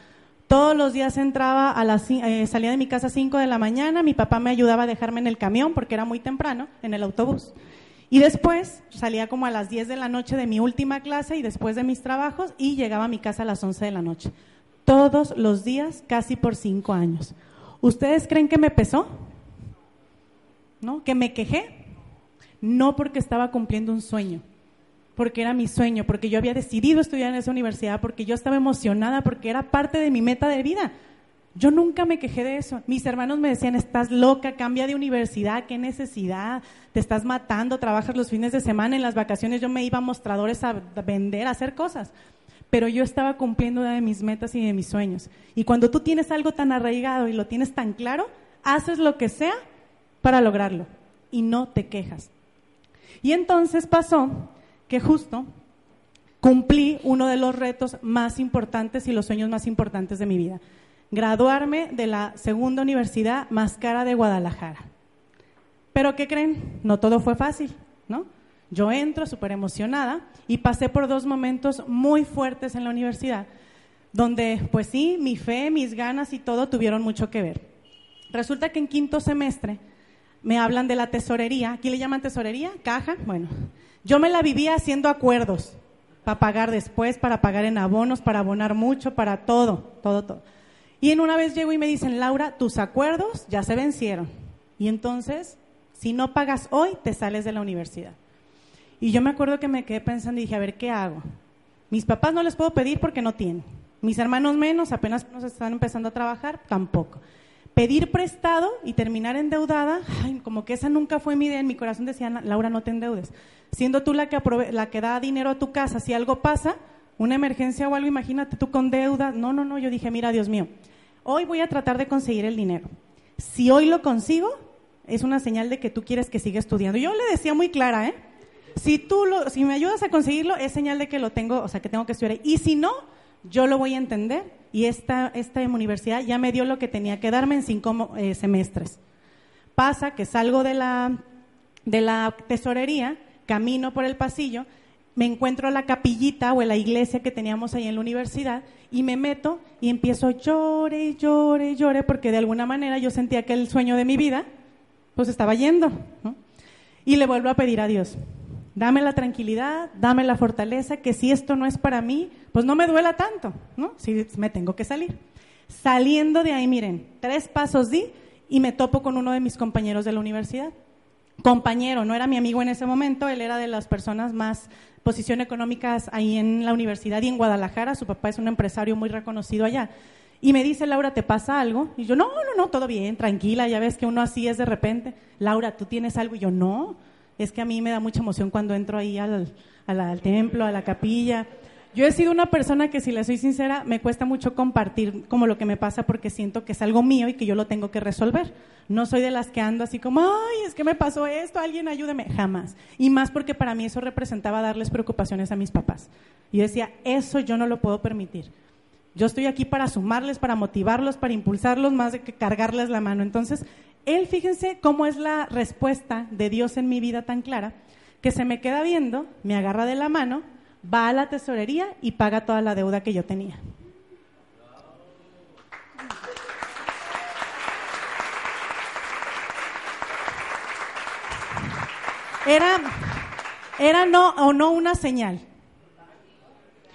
Speaker 3: Todos los días entraba a eh, salía de mi casa a 5 de la mañana, mi papá me ayudaba a dejarme en el camión porque era muy temprano, en el autobús. Y después salía como a las 10 de la noche de mi última clase y después de mis trabajos y llegaba a mi casa a las 11 de la noche. Todos los días, casi por cinco años. ¿Ustedes creen que me pesó? ¿No? ¿Que me quejé? No porque estaba cumpliendo un sueño porque era mi sueño, porque yo había decidido estudiar en esa universidad, porque yo estaba emocionada, porque era parte de mi meta de vida. Yo nunca me quejé de eso. Mis hermanos me decían, estás loca, cambia de universidad, qué necesidad, te estás matando, trabajas los fines de semana, en las vacaciones yo me iba a mostradores a vender, a hacer cosas. Pero yo estaba cumpliendo una de mis metas y de mis sueños. Y cuando tú tienes algo tan arraigado y lo tienes tan claro, haces lo que sea para lograrlo y no te quejas. Y entonces pasó que justo cumplí uno de los retos más importantes y los sueños más importantes de mi vida. Graduarme de la segunda universidad más cara de Guadalajara. Pero ¿qué creen? No todo fue fácil, ¿no? Yo entro súper emocionada y pasé por dos momentos muy fuertes en la universidad, donde pues sí, mi fe, mis ganas y todo tuvieron mucho que ver. Resulta que en quinto semestre me hablan de la tesorería, ¿aquí le llaman tesorería? ¿Caja? Bueno, yo me la vivía haciendo acuerdos para pagar después, para pagar en abonos, para abonar mucho, para todo, todo, todo. Y en una vez llego y me dicen, Laura, tus acuerdos ya se vencieron. Y entonces, si no pagas hoy, te sales de la universidad. Y yo me acuerdo que me quedé pensando y dije, a ver, ¿qué hago? Mis papás no les puedo pedir porque no tienen. Mis hermanos menos, apenas nos están empezando a trabajar, tampoco pedir prestado y terminar endeudada, como que esa nunca fue mi idea. En mi corazón decía, Laura, no te endeudes. Siendo tú la que, la que da dinero a tu casa, si algo pasa, una emergencia o algo, imagínate tú con deuda. No, no, no, yo dije, mira, Dios mío, hoy voy a tratar de conseguir el dinero. Si hoy lo consigo, es una señal de que tú quieres que siga estudiando. Yo le decía muy clara, ¿eh? Si tú lo, si me ayudas a conseguirlo, es señal de que lo tengo, o sea, que tengo que estudiar. Y si no, yo lo voy a entender y esta, esta universidad ya me dio lo que tenía que darme en cinco eh, semestres. Pasa que salgo de la, de la tesorería, camino por el pasillo, me encuentro la capillita o la iglesia que teníamos ahí en la universidad y me meto y empiezo llore, llore, llore, porque de alguna manera yo sentía que el sueño de mi vida pues estaba yendo. Y le vuelvo a pedir a Dios, Dame la tranquilidad, dame la fortaleza, que si esto no es para mí, pues no me duela tanto, ¿no? Si me tengo que salir. Saliendo de ahí, miren, tres pasos di y me topo con uno de mis compañeros de la universidad. Compañero, no era mi amigo en ese momento, él era de las personas más posición económicas ahí en la universidad y en Guadalajara, su papá es un empresario muy reconocido allá. Y me dice, Laura, ¿te pasa algo? Y yo, no, no, no, todo bien, tranquila, ya ves que uno así es de repente. Laura, ¿tú tienes algo? Y yo, no, es que a mí me da mucha emoción cuando entro ahí al, al, templo, a la capilla. Yo he sido una persona que, si le soy sincera, me cuesta mucho compartir como lo que me pasa porque siento que es algo mío y que yo lo tengo que resolver. No soy de las que ando así como, ay, es que me pasó esto, alguien ayúdeme. Jamás. Y más porque para mí eso representaba darles preocupaciones a mis papás. Y decía, eso yo no lo puedo permitir. Yo estoy aquí para sumarles, para motivarlos, para impulsarlos, más de que cargarles la mano. Entonces, él, fíjense cómo es la respuesta de Dios en mi vida tan clara, que se me queda viendo, me agarra de la mano, va a la tesorería y paga toda la deuda que yo tenía. Era, era no o no una señal.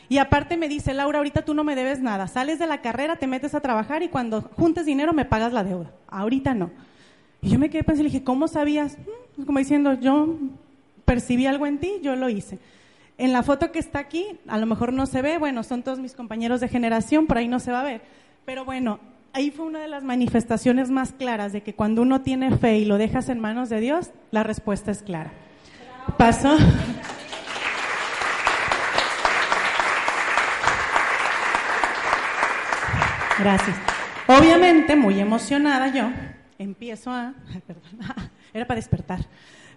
Speaker 3: Y aparte me dice, Laura, ahorita tú no me debes nada. Sales de la carrera, te metes a trabajar y cuando juntes dinero me pagas la deuda. Ahorita no. Y yo me quedé pensando y dije, ¿cómo sabías? Mm, Como diciendo, yo percibí algo en ti, yo lo hice. En la foto que está aquí, a lo mejor no se ve, bueno, son todos mis compañeros de generación, por ahí no se va a ver. Pero bueno, ahí fue una de las manifestaciones más claras de que cuando uno tiene fe y lo dejas en manos de Dios, la respuesta es clara. Pasó. Gracias. Obviamente, muy emocionada yo, empiezo a... perdón, era para despertar.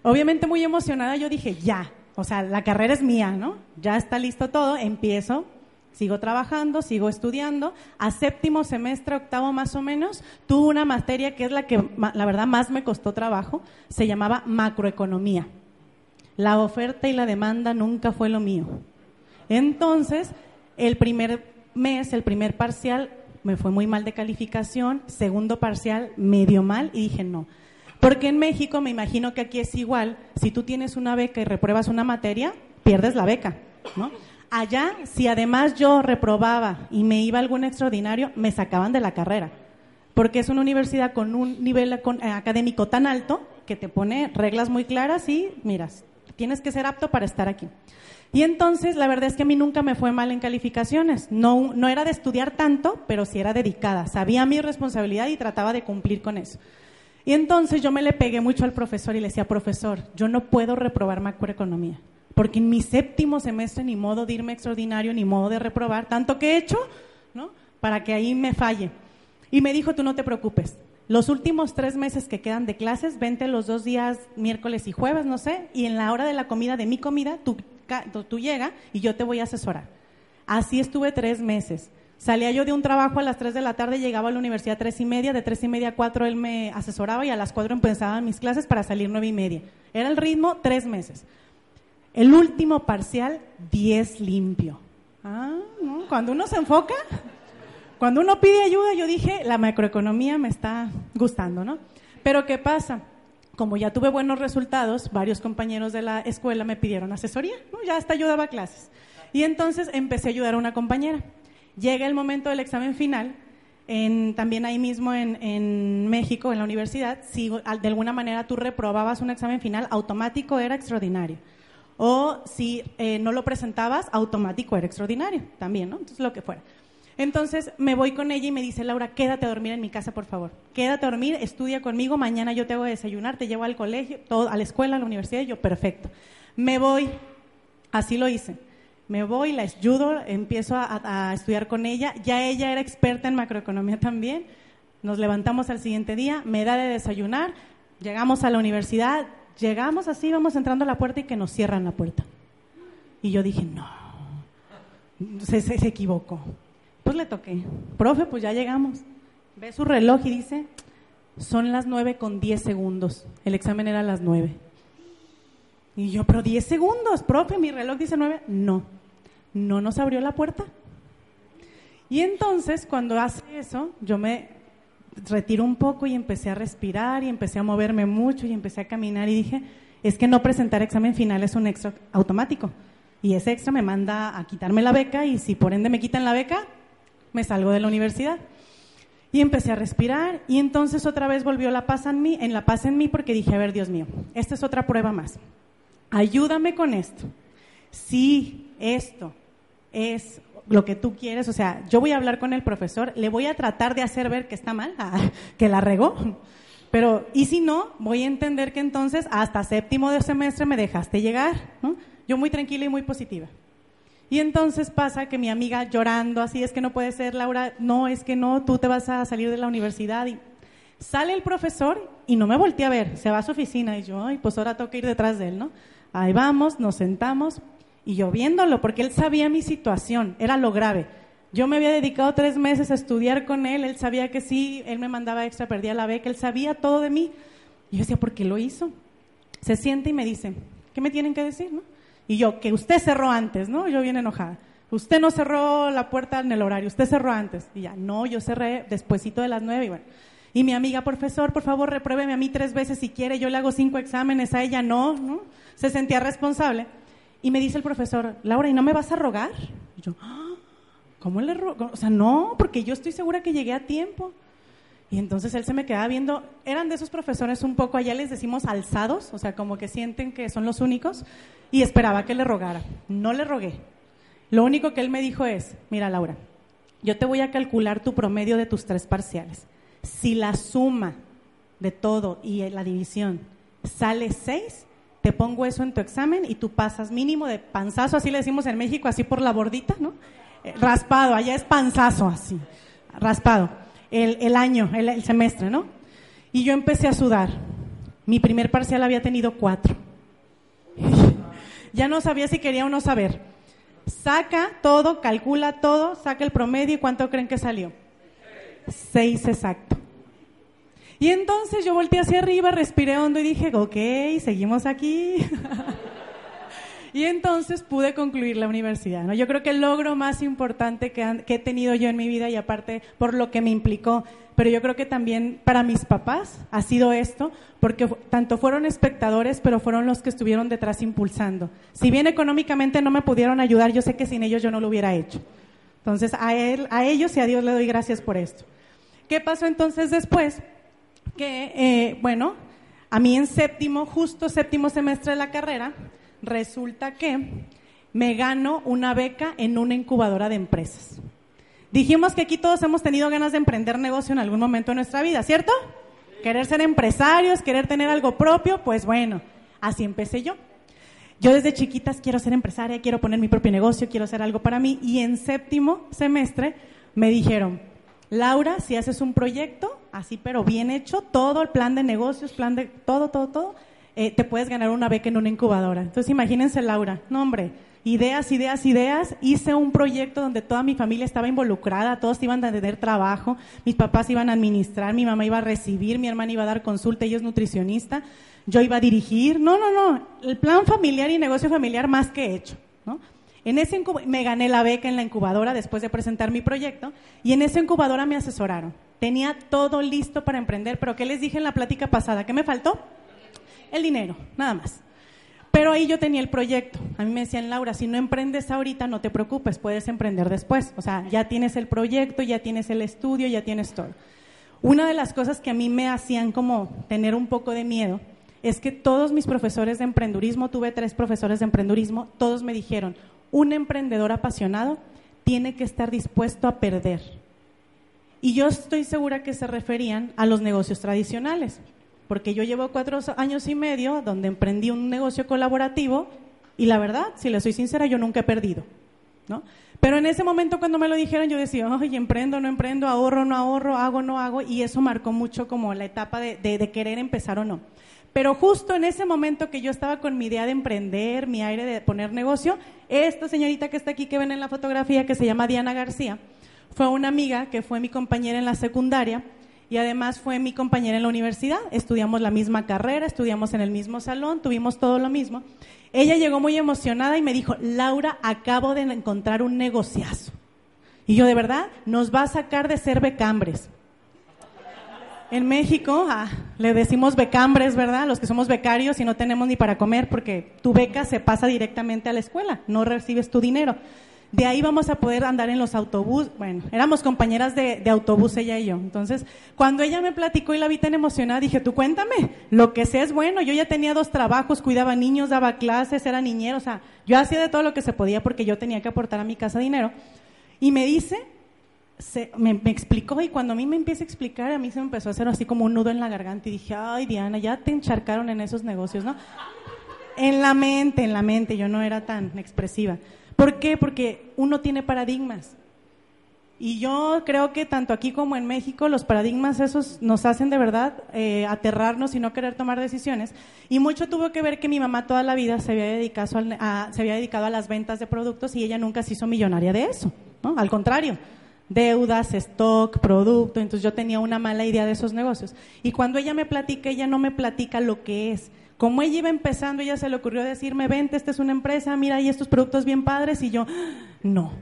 Speaker 3: Obviamente muy emocionada yo dije, ya, o sea, la carrera es mía, ¿no? Ya está listo todo, empiezo, sigo trabajando, sigo estudiando. A séptimo semestre, octavo más o menos, tuve una materia que es la que, la verdad, más me costó trabajo, se llamaba macroeconomía. La oferta y la demanda nunca fue lo mío. Entonces, el primer mes, el primer parcial, me fue muy mal de calificación, segundo parcial, medio mal, y dije no. Porque en México, me imagino que aquí es igual, si tú tienes una beca y repruebas una materia, pierdes la beca, ¿no? Allá, si además yo reprobaba y me iba algún extraordinario, me sacaban de la carrera. Porque es una universidad con un nivel eh, académico tan alto que te pone reglas muy claras y, miras, tienes que ser apto para estar aquí. Y entonces, la verdad es que a mí nunca me fue mal en calificaciones. No, no era de estudiar tanto, pero sí era dedicada. Sabía mi responsabilidad y trataba de cumplir con eso. Y entonces yo me le pegué mucho al profesor y le decía, profesor, yo no puedo reprobar macroeconomía, porque en mi séptimo semestre ni modo de irme extraordinario, ni modo de reprobar, tanto que he hecho, ¿no? Para que ahí me falle. Y me dijo, tú no te preocupes, los últimos tres meses que quedan de clases, vente los dos días, miércoles y jueves, no sé, y en la hora de la comida, de mi comida, tú, tú, llega y yo te voy a asesorar. Así estuve tres meses. Salía yo de un trabajo a las 3 de la tarde, llegaba a la universidad a tres y media, de tres y media a cuatro él me asesoraba y a las cuatro empezaban mis clases para salir nueve y media. Era el ritmo tres meses. El último parcial, 10 limpio. Ah, ¿no? Cuando uno se enfoca, cuando uno pide ayuda, yo dije, la macroeconomía me está gustando, ¿no? Pero ¿qué pasa? Como ya tuve buenos resultados, varios compañeros de la escuela me pidieron asesoría, ¿no? Ya hasta yo daba clases. Y entonces empecé a ayudar a una compañera. Llega el momento del examen final, también ahí mismo en, México, en la universidad, si de alguna manera tú reprobabas un examen final, automático era extraordinario. O si eh, no lo presentabas, automático era extraordinario también, ¿no? Entonces, lo que fuera. Entonces me voy con ella y me dice, Laura, quédate a dormir en mi casa, por favor. Quédate a dormir, estudia conmigo, mañana yo te hago desayunar, te llevo al colegio, todo, a la escuela, a la universidad, y yo, perfecto. Me voy, así lo hice. Me voy, la ayudo, empiezo a, estudiar con ella. Ya ella era experta en macroeconomía también. Nos levantamos al siguiente día, me da de desayunar, llegamos a la universidad, llegamos así, vamos entrando a la puerta y que nos cierran la puerta. Y yo dije, no, se, se, se equivocó. Pues le toqué, profe, pues ya llegamos. Ve su reloj y dice, son las nueve con diez segundos. El examen era las nueve. Y yo, pero 10 segundos, profe, mi reloj dice 9. No, no nos abrió la puerta. Y entonces, cuando hace eso, yo me retiro un poco y empecé a respirar y empecé a moverme mucho y empecé a caminar y dije, es que no presentar examen final es un extra automático. Y ese extra me manda a quitarme la beca y si por ende me quitan la beca, me salgo de la universidad. Y empecé a respirar y entonces otra vez volvió la paz en mí, en la paz en mí porque dije, a ver, Dios mío, esta es otra prueba más. Ayúdame con esto. Si esto es lo que tú quieres, o sea, yo voy a hablar con el profesor, le voy a tratar de hacer ver que está mal, ah, que la regó, Pero, ¿y si no? Voy a entender que entonces hasta séptimo de semestre me dejaste llegar. Yo muy tranquila y muy positiva. Y entonces pasa que mi amiga llorando, así es que no puede ser, Laura, no, es que no, tú te vas a salir de la universidad. Y sale el profesor y no me voltea a ver, se va a su oficina y yo, ay, pues ahora tengo que ir detrás de él, ¿no? Ahí vamos, nos sentamos y yo viéndolo, porque él sabía mi situación, era lo grave. Yo me había dedicado tres meses a estudiar con él, él sabía que sí, él me mandaba extra, perdía la beca, él sabía todo de mí. Y yo decía, ¿por qué lo hizo? Se siente y me dice, ¿qué me tienen que decir? No? Y yo, que usted cerró antes, ¿no? Yo bien enojada. Usted no cerró la puerta en el horario, usted cerró antes. Y ya, no, yo cerré despuesito de las nueve y bueno. Y mi amiga, profesor, por favor, repruébeme a mí tres veces si quiere, yo le hago cinco exámenes, a ella no, ¿no? Se sentía responsable. Y me dice el profesor, Laura, ¿y no me vas a rogar? Y yo, ¡Ah! ¿cómo le rogo? O sea, no, porque yo estoy segura que llegué a tiempo. Y entonces él se me quedaba viendo, eran de esos profesores un poco, allá les decimos alzados, o sea, como que sienten que son los únicos, y esperaba que le rogara. No le rogué. Lo único que él me dijo es, mira Laura, yo te voy a calcular tu promedio de tus tres parciales. Si la suma de todo y la división sale seis, te pongo eso en tu examen y tú pasas mínimo de panzazo, así le decimos en México, así por la bordita, ¿no? raspado, allá es panzazo así, raspado, el, año, el, semestre, ¿no? Y yo empecé a sudar. Mi primer parcial había tenido cuatro. ya no sabía si quería o no saber. Saca todo, calcula todo, saca el promedio y cuánto creen que salió. Seis exacto. Y entonces yo volteé hacia arriba, respiré hondo y dije, ok, seguimos aquí. Y entonces pude concluir la universidad. ¿no? Yo creo que el logro más importante que, he tenido yo en mi vida y aparte por lo que me implicó, pero yo creo que también para mis papás ha sido esto, porque tanto fueron espectadores, pero fueron los que estuvieron detrás impulsando. Si bien económicamente no me pudieron ayudar, yo sé que sin ellos yo no lo hubiera hecho. Entonces a, él, a ellos y a Dios le doy gracias por esto. ¿Qué pasó entonces después? Que, eh, bueno, a mí en séptimo, justo séptimo semestre de la carrera, resulta que me gano una beca en una incubadora de empresas. Dijimos que aquí todos hemos tenido ganas de emprender negocio en algún momento de nuestra vida, ¿cierto? Querer ser empresarios, querer tener algo propio, pues bueno, así empecé yo. Yo desde chiquitas quiero ser empresaria, quiero poner mi propio negocio, quiero hacer algo para mí y en séptimo semestre me dijeron, Laura, si haces un proyecto así pero bien hecho, todo el plan de negocios, plan de todo, todo, todo, eh, te puedes ganar una beca en una incubadora. Entonces imagínense Laura, no hombre, ideas, ideas, ideas. Hice un proyecto donde toda mi familia estaba involucrada, todos iban a tener trabajo, mis papás iban a administrar, mi mamá iba a recibir, mi hermana iba a dar consulta, ella es nutricionista, yo iba a dirigir. No, no, no, el plan familiar y negocio familiar más que hecho. ¿no? En ese me gané la beca en la incubadora después de presentar mi proyecto y en esa incubadora me asesoraron. Tenía todo listo para emprender, pero ¿qué les dije en la plática pasada? ¿Qué me faltó? El dinero, nada más. Pero ahí yo tenía el proyecto. A mí me decían, Laura, si no emprendes ahorita, no te preocupes, puedes emprender después. O sea, ya tienes el proyecto, ya tienes el estudio, ya tienes todo. Una de las cosas que a mí me hacían como tener un poco de miedo es que todos mis profesores de emprendurismo, tuve tres profesores de emprendurismo, todos me dijeron, un emprendedor apasionado tiene que estar dispuesto a perder. Y yo estoy segura que se referían a los negocios tradicionales porque yo llevo cuatro años y medio donde emprendí un negocio colaborativo y la verdad, si le soy sincera, yo nunca he perdido, ¿no? Pero en ese momento cuando me lo dijeron, yo decía, oye, emprendo, no emprendo, ahorro, no ahorro, hago, no hago, y eso marcó mucho como la etapa de, de querer empezar o no. Pero justo en ese momento que yo estaba con mi idea de emprender, mi aire de poner negocio, esta señorita que está aquí, que ven en la fotografía, que se llama Diana García, fue una amiga que fue mi compañera en la secundaria, y además fue mi compañera en la universidad. Estudiamos la misma carrera, estudiamos en el mismo salón, tuvimos todo lo mismo. Ella llegó muy emocionada y me dijo, Laura, acabo de encontrar un negociazo. Y yo, de verdad, nos va a sacar de ser becambres. En México ah, le decimos becambres, ¿verdad? Los que somos becarios y no tenemos ni para comer porque tu beca se pasa directamente a la escuela, no recibes tu dinero. De ahí vamos a poder andar en los autobús. Bueno, éramos compañeras de, autobús ella y yo. Entonces, cuando ella me platicó y la vi tan emocionada, dije, tú cuéntame, lo que sé es bueno. Yo ya tenía dos trabajos, cuidaba niños, daba clases, era niñero, o sea, yo hacía de todo lo que se podía porque yo tenía que aportar a mi casa dinero. Y me dice se, me, me, explicó y cuando a mí me empieza a explicar, a mí se me empezó a hacer así como un nudo en la garganta y dije, ay Diana, ya te encharcaron en esos negocios, ¿no? En la mente, en la mente, yo no era tan expresiva. ¿Por qué? Porque uno tiene paradigmas. Y yo creo que tanto aquí como en México los paradigmas esos nos hacen de verdad eh, aterrarnos y no querer tomar decisiones. Y mucho tuvo que ver que mi mamá toda la vida se había, dedicado a, las ventas de productos y ella nunca se hizo millonaria de eso. Al contrario, deudas, stock, producto. Entonces yo tenía una mala idea de esos negocios. Y cuando ella me platica, ella no me platica lo que es. Como ella iba empezando, ella se le ocurrió decirme, vente, esta es una empresa, mira, hay estos productos bien padres. Y yo, no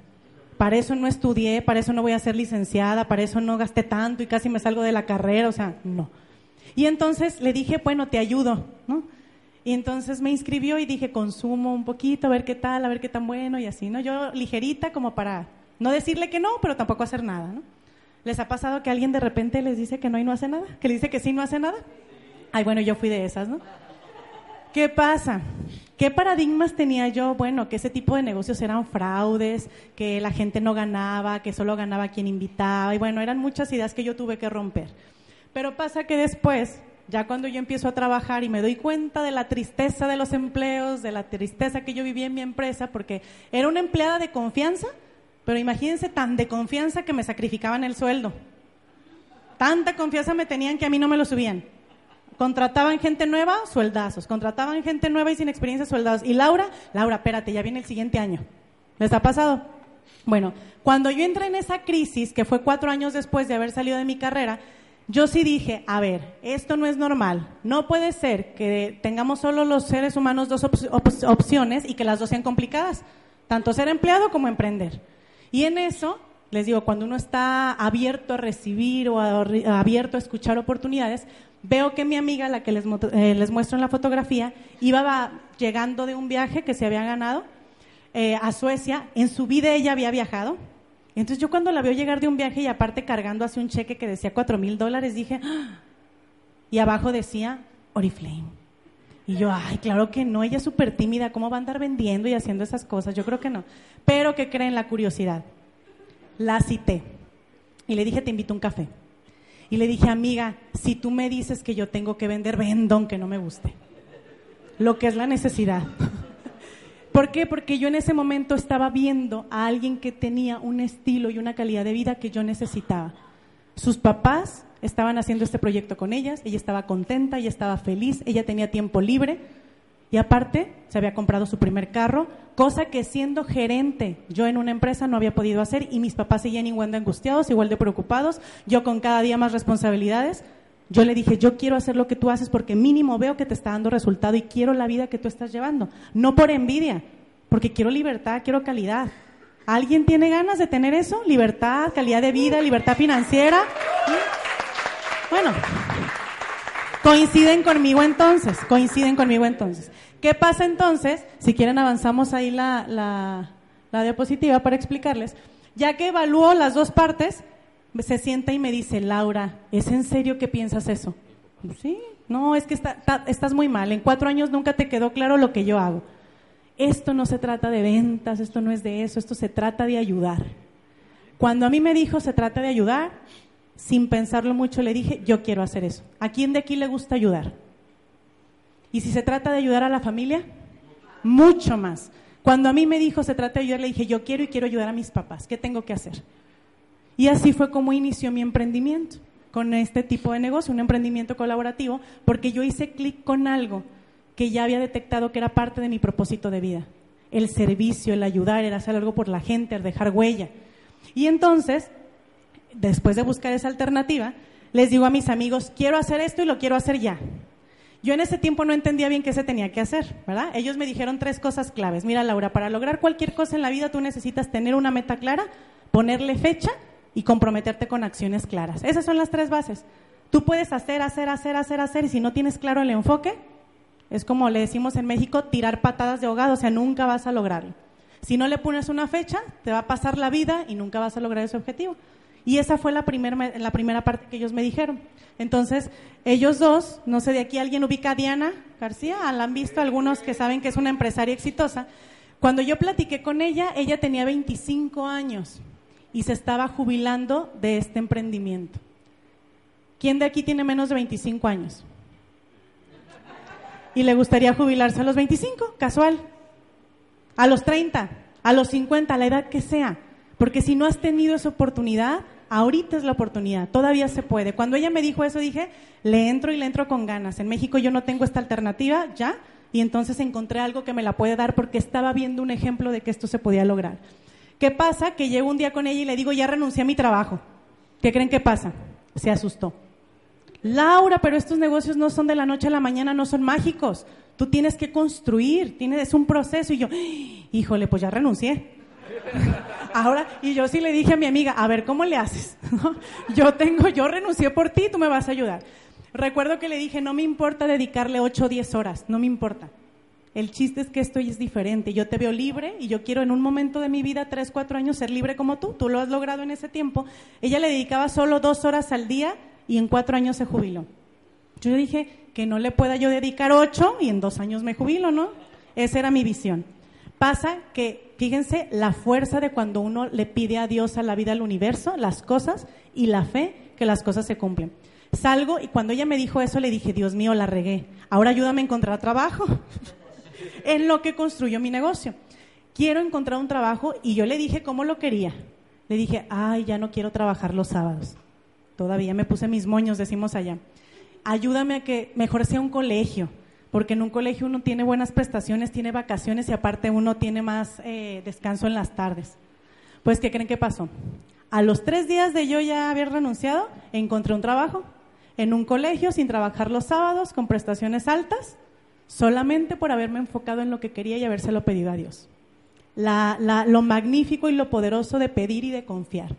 Speaker 3: para eso no estudié, para eso no voy a ser licenciada, para eso no gasté tanto y casi me salgo de la carrera, o sea, no. Y entonces le dije, bueno, te ayudo, ¿no? Y entonces me inscribió y dije, consumo un poquito, a ver qué tal, a ver qué tan bueno y así, ¿no? Yo ligerita como para no decirle que no, pero tampoco hacer nada, ¿no? ¿Les ha pasado que alguien de repente les dice que no y no hace nada? ¿Que le dice que sí no hace nada? Ay, bueno, yo fui de esas, ¿no? ¿Qué pasa? ¿Qué paradigmas tenía yo? Bueno, que ese tipo de negocios eran fraudes, que la gente no ganaba, que solo ganaba quien invitaba, y bueno, eran muchas ideas que yo tuve que romper. Pero pasa que después, ya cuando yo empiezo a trabajar y me doy cuenta de la tristeza de los empleos, de la tristeza que yo vivía en mi empresa, porque era una empleada de confianza, pero imagínense tan de confianza que me sacrificaban el sueldo. Tanta confianza me tenían que a mí no me lo subían. Contrataban gente nueva, sueldazos. Contrataban gente nueva y sin experiencia, sueldados. Y Laura, Laura, espérate, ya viene el siguiente año. ¿Les ha pasado? Bueno, cuando yo entré en esa crisis, que fue cuatro años después de haber salido de mi carrera, yo sí dije, a ver, esto no es normal. No puede ser que tengamos solo los seres humanos dos opciones y que las dos sean complicadas, tanto ser empleado como emprender. Y en eso, les digo, cuando uno está abierto a recibir o abierto a escuchar oportunidades, veo que mi amiga, la que les, eh, les muestro en la fotografía, iba llegando de un viaje que se había ganado eh, a Suecia. En su vida ella había viajado. Entonces yo cuando la veo llegar de un viaje y aparte cargando hacia un cheque que decía cuatro mil dólares, dije, ¡Ah!". y abajo decía Oriflame. Y yo, ay, claro que no, ella es súper tímida, ¿cómo va a andar vendiendo y haciendo esas cosas? Yo creo que no. Pero que creen la curiosidad. La cité y le dije, te invito a un café. Y le dije, amiga, si tú me dices que yo tengo que vender, vendo aunque no me guste. Lo que es la necesidad. ¿Por qué? Porque yo en ese momento estaba viendo a alguien que tenía un estilo y una calidad de vida que yo necesitaba. Sus papás estaban haciendo este proyecto con ellas, ella estaba contenta, ella estaba feliz, ella tenía tiempo libre y aparte se había comprado su primer carro, cosa que siendo gerente yo en una empresa no había podido hacer y mis papás seguían igual de angustiados, igual de preocupados, yo con cada día más responsabilidades. Yo le dije, yo quiero hacer lo que tú haces porque mínimo veo que te está dando resultado y quiero la vida que tú estás llevando. No por envidia, porque quiero libertad, quiero calidad. ¿Alguien tiene ganas de tener eso? Libertad, calidad de vida, libertad financiera. Bueno, coinciden conmigo entonces, coinciden conmigo entonces. ¿Qué pasa entonces? Si quieren avanzamos ahí la, la, diapositiva para explicarles. Ya que evalúo las dos partes, se sienta y me dice, Laura, ¿es en serio que piensas eso? Sí, no, es que estás muy mal. En cuatro años nunca te quedó claro lo que yo hago. Esto no se trata de ventas, esto no es de eso, esto se trata de ayudar. Cuando a mí me dijo se trata de ayudar, sin pensarlo mucho le dije, yo quiero hacer eso. ¿A quién de aquí le gusta ayudar? Y si se trata de ayudar a la familia, mucho más. Cuando a mí me dijo se trata de ayudar, le dije, yo quiero y quiero ayudar a mis papás. ¿Qué tengo que hacer? Y así fue como inició mi emprendimiento con este tipo de negocio, un emprendimiento colaborativo, porque yo hice clic con algo que ya había detectado que era parte de mi propósito de vida. El servicio, el ayudar, el hacer algo por la gente, el dejar huella. Y entonces, después de buscar esa alternativa, les digo a mis amigos, quiero hacer esto y lo quiero hacer ya. Yo en ese tiempo no entendía bien qué se tenía que hacer, ¿verdad? Ellos me dijeron tres cosas claves. Mira, Laura, para lograr cualquier cosa en la vida tú necesitas tener una meta clara, ponerle fecha y comprometerte con acciones claras. Esas son las tres bases. Tú puedes hacer, hacer, hacer, hacer, hacer y si no tienes claro el enfoque, es como le decimos en México, tirar patadas de ahogado, o sea, nunca vas a lograrlo. Si no le pones una fecha, te va a pasar la vida y nunca vas a lograr ese objetivo. Y esa fue la, la primera parte que ellos me dijeron. Entonces, ellos dos, no sé, de aquí alguien ubica a Diana García, la han visto algunos que saben que es una empresaria exitosa. Cuando yo platiqué con ella, ella tenía 25 años y se estaba jubilando de este emprendimiento. ¿Quién de aquí tiene menos de 25 años? Y le gustaría jubilarse a los 25, casual. A los 30, a los 50, a la edad que sea. Porque si no has tenido esa oportunidad, ahorita es la oportunidad, todavía se puede. Cuando ella me dijo eso, dije, le entro y le entro con ganas. En México yo no tengo esta alternativa, ya, y entonces encontré algo que me la puede dar porque estaba viendo un ejemplo de que esto se podía lograr. ¿Qué pasa? Que llego un día con ella y le digo, ya renuncié a mi trabajo. ¿Qué creen que pasa? Se asustó. Laura, pero estos negocios no son de la noche a la mañana, no son mágicos. Tú tienes que construir, tienes, es un proceso. Y yo, híjole, pues ya renuncié. Ahora, y yo sí le dije a mi amiga, a ver, ¿cómo le haces? Yo tengo, yo renuncié por ti, tú me vas a ayudar. Recuerdo que le dije, no me importa dedicarle 8 o 10 horas, no me importa. El chiste es que esto es diferente. Yo te veo libre y yo quiero en un momento de mi vida, 3, 4 años, ser libre como tú. Tú lo has logrado en ese tiempo. Ella le dedicaba solo dos horas al día y en cuatro años se jubiló. Yo dije que no le pueda yo dedicar ocho y en dos años me jubilo, ¿no? Esa era mi visión. Pasa que, fíjense, la fuerza de cuando uno le pide a Dios, a la vida, al universo, las cosas y la fe que las cosas se cumplen. Salgo y cuando ella me dijo eso le dije, Dios mío, la regué. Ahora ayúdame a encontrar trabajo en lo que construyó mi negocio. Quiero encontrar un trabajo y yo le dije cómo lo quería. Le dije, ay, ya no quiero trabajar los sábados. Todavía me puse mis moños, decimos allá. Ayúdame a que mejor sea un colegio, porque en un colegio uno tiene buenas prestaciones, tiene vacaciones y aparte uno tiene más eh, descanso en las tardes. Pues, ¿qué creen que pasó? A los tres días de yo ya haber renunciado, encontré un trabajo en un colegio sin trabajar los sábados, con prestaciones altas, solamente por haberme enfocado en lo que quería y habérselo pedido a Dios. lo magnífico y lo poderoso de pedir y de confiar.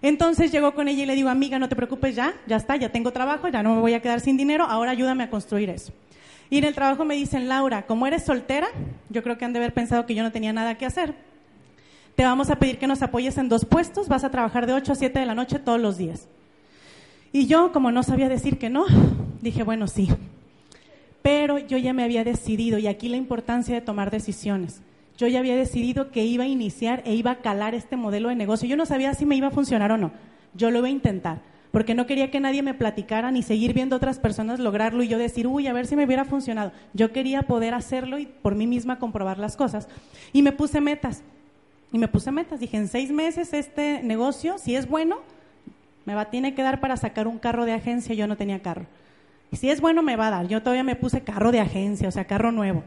Speaker 3: Entonces llegó con ella y le digo, amiga, no te preocupes ya, ya está, ya tengo trabajo, ya no me voy a quedar sin dinero, ahora ayúdame a construir eso. Y en el trabajo me dicen, Laura, como eres soltera, yo creo que han de haber pensado que yo no tenía nada que hacer. Te vamos a pedir que nos apoyes en dos puestos, vas a trabajar de 8 a 7 de la noche todos los días. Y yo, como no sabía decir que no, dije, bueno, sí. Pero yo ya me había decidido, y aquí la importancia de tomar decisiones yo ya había decidido que iba a iniciar e iba a calar este modelo de negocio. Yo no sabía si me iba a funcionar o no. Yo lo iba a intentar, porque no quería que nadie me platicara ni seguir viendo otras personas lograrlo y yo decir, uy, a ver si me hubiera funcionado. Yo quería poder hacerlo y por mí misma comprobar las cosas. Y me puse metas. Y me puse metas. Dije, en seis meses este negocio, si es bueno, me va, tiene que dar para sacar un carro de agencia. Yo no tenía carro. Y si es bueno, me va a dar. Yo todavía me puse carro de agencia, o sea, carro nuevo.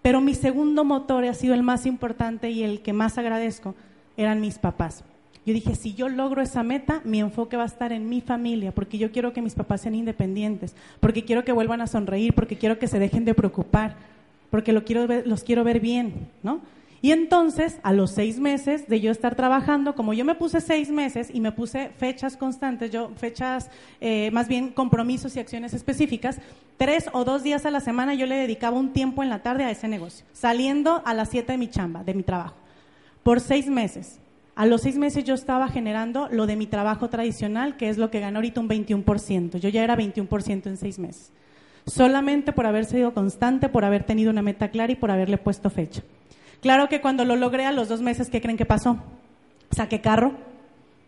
Speaker 3: Pero mi segundo motor ha sido el más importante y el que más agradezco, eran mis papás. Yo dije, si yo logro esa meta, mi enfoque va a estar en mi familia, porque yo quiero que mis papás sean independientes, porque quiero que vuelvan a sonreír, porque quiero que se dejen de preocupar, porque lo quiero los quiero ver bien, ¿no? Y entonces, a los seis meses de yo estar trabajando, como yo me puse seis meses y me puse fechas constantes, yo fechas, eh, más bien compromisos y acciones específicas, tres o dos días a la semana yo le dedicaba un tiempo en la tarde a ese negocio, saliendo a las siete de mi chamba, de mi trabajo, por seis meses. A los seis meses yo estaba generando lo de mi trabajo tradicional, que es lo que gana ahorita un 21%. Yo ya era 21% en seis meses. Solamente por haber sido constante, por haber tenido una meta clara y por haberle puesto fecha. Claro que cuando lo logré a los dos meses, ¿qué creen que pasó? Saqué carro,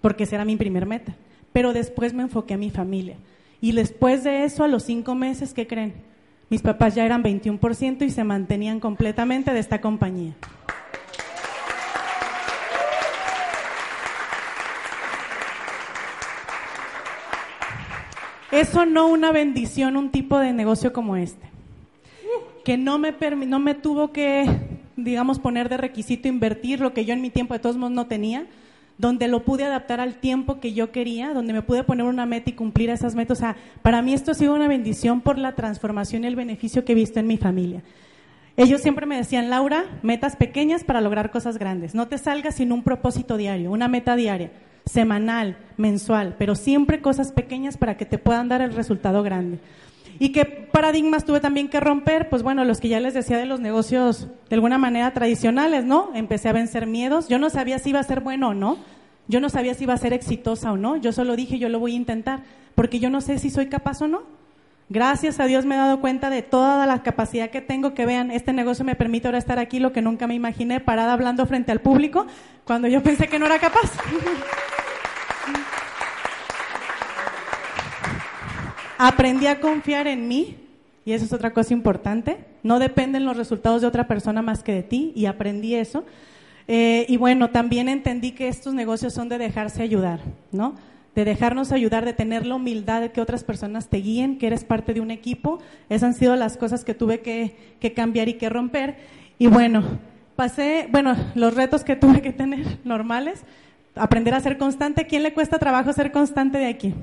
Speaker 3: porque esa era mi primer meta. Pero después me enfoqué a mi familia. Y después de eso, a los cinco meses, ¿qué creen? Mis papás ya eran 21% y se mantenían completamente de esta compañía. Eso no una bendición, un tipo de negocio como este. Que no me, no me tuvo que digamos, poner de requisito invertir lo que yo en mi tiempo de todos modos no tenía, donde lo pude adaptar al tiempo que yo quería, donde me pude poner una meta y cumplir esas metas. O sea, para mí esto ha sido una bendición por la transformación y el beneficio que he visto en mi familia. Ellos siempre me decían, Laura, metas pequeñas para lograr cosas grandes. No te salgas sin un propósito diario, una meta diaria, semanal, mensual, pero siempre cosas pequeñas para que te puedan dar el resultado grande. ¿Y qué paradigmas tuve también que romper? Pues bueno, los que ya les decía de los negocios de alguna manera tradicionales, ¿no? Empecé a vencer miedos. Yo no sabía si iba a ser bueno o no. Yo no sabía si iba a ser exitosa o no. Yo solo dije, yo lo voy a intentar, porque yo no sé si soy capaz o no. Gracias a Dios me he dado cuenta de toda la capacidad que tengo, que vean, este negocio me permite ahora estar aquí, lo que nunca me imaginé, parada hablando frente al público, cuando yo pensé que no era capaz. Aprendí a confiar en mí, y eso es otra cosa importante. No dependen los resultados de otra persona más que de ti, y aprendí eso. Eh, y bueno, también entendí que estos negocios son de dejarse ayudar, ¿no? De dejarnos ayudar, de tener la humildad de que otras personas te guíen, que eres parte de un equipo. Esas han sido las cosas que tuve que, cambiar y que romper. Y bueno, pasé, bueno, los retos que tuve que tener normales, aprender a ser constante. ¿Quién le cuesta trabajo ser constante de aquí?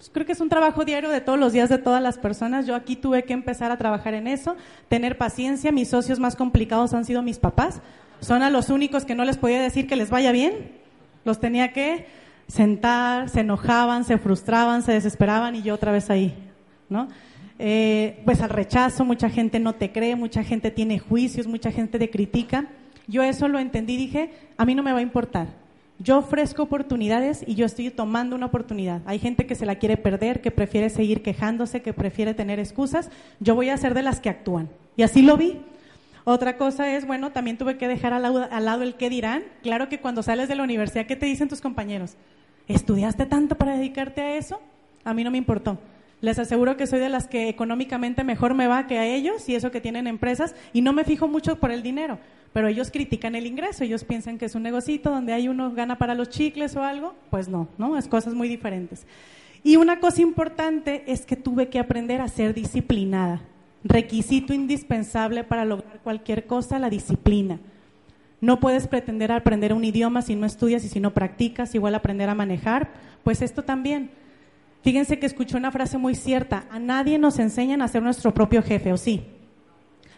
Speaker 3: Pues creo que es un trabajo diario de todos los días de todas las personas. Yo aquí tuve que empezar a trabajar en eso, tener paciencia. Mis socios más complicados han sido mis papás. Son a los únicos que no les podía decir que les vaya bien. Los tenía que sentar, se enojaban, se frustraban, se desesperaban y yo otra vez ahí, ¿no? Eh, pues al rechazo, mucha gente no te cree, mucha gente tiene juicios, mucha gente te critica. Yo eso lo entendí, dije, a mí no me va a importar. Yo ofrezco oportunidades y yo estoy tomando una oportunidad. Hay gente que se la quiere perder, que prefiere seguir quejándose, que prefiere tener excusas. Yo voy a ser de las que actúan. Y así lo vi. Otra cosa es, bueno, también tuve que dejar al lado, al lado el qué dirán. Claro que cuando sales de la universidad, ¿qué te dicen tus compañeros? ¿Estudiaste tanto para dedicarte a eso? A mí no me importó. Les aseguro que soy de las que económicamente mejor me va que a ellos y eso que tienen empresas y no me fijo mucho por el dinero, pero ellos critican el ingreso, ellos piensan que es un negocito donde hay uno gana para los chicles o algo, pues no, ¿no? Es cosas muy diferentes. Y una cosa importante es que tuve que aprender a ser disciplinada. Requisito indispensable para lograr cualquier cosa, la disciplina. No puedes pretender aprender un idioma si no estudias y si no practicas, igual aprender a manejar, pues esto también. Fíjense que escuché una frase muy cierta, a nadie nos enseñan a ser nuestro propio jefe, ¿o sí?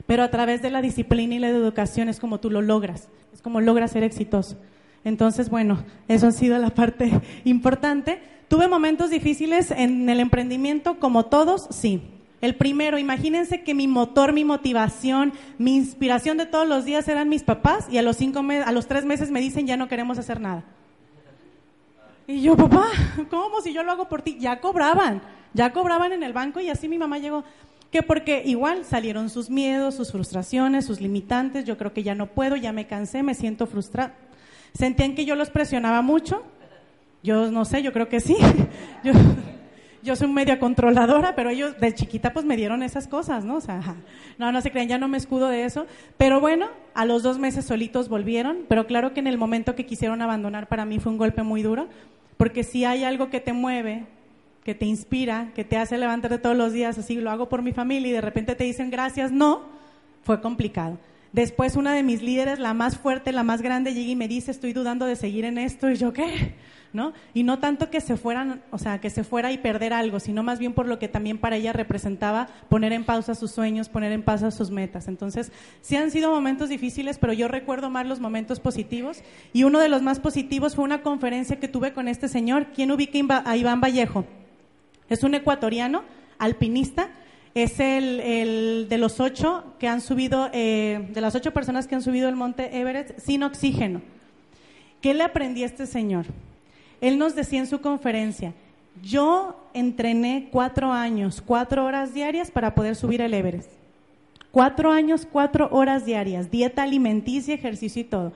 Speaker 3: Pero a través de la disciplina y la educación es como tú lo logras, es como logras ser exitoso. Entonces, bueno, eso ha sido la parte importante. Tuve momentos difíciles en el emprendimiento, como todos, sí. El primero, imagínense que mi motor, mi motivación, mi inspiración de todos los días eran mis papás y a los, cinco a los tres meses me dicen ya no queremos hacer nada. Y yo, papá, ¿cómo si yo lo hago por ti? Ya cobraban, ya cobraban en el banco y así mi mamá llegó. Que porque igual salieron sus miedos, sus frustraciones, sus limitantes, yo creo que ya no puedo, ya me cansé, me siento frustrada. Sentían que yo los presionaba mucho. Yo no sé, yo creo que sí. Yo, yo soy media controladora, pero ellos de chiquita pues me dieron esas cosas, ¿no? O sea, no, no se crean, ya no me escudo de eso. Pero bueno, a los dos meses solitos volvieron, pero claro que en el momento que quisieron abandonar para mí fue un golpe muy duro, porque si hay algo que te mueve, que te inspira, que te hace levantarte todos los días, así lo hago por mi familia y de repente te dicen gracias, no, fue complicado. Después una de mis líderes, la más fuerte, la más grande, llega y me dice, estoy dudando de seguir en esto. Y yo, ¿qué? ¿No? Y no tanto que se fueran, o sea, que se fuera y perder algo, sino más bien por lo que también para ella representaba poner en pausa sus sueños, poner en pausa sus metas. Entonces, sí han sido momentos difíciles, pero yo recuerdo más los momentos positivos. Y uno de los más positivos fue una conferencia que tuve con este señor. ¿Quién ubica a Iván Vallejo? Es un ecuatoriano, alpinista, es el, de los ocho que han subido, eh, de las ocho personas que han subido el monte Everest sin oxígeno. ¿Qué le aprendí a este señor? Él nos decía en su conferencia, yo entrené cuatro años, cuatro horas diarias para poder subir el Everest. Cuatro años, cuatro horas diarias, dieta alimenticia, ejercicio y todo.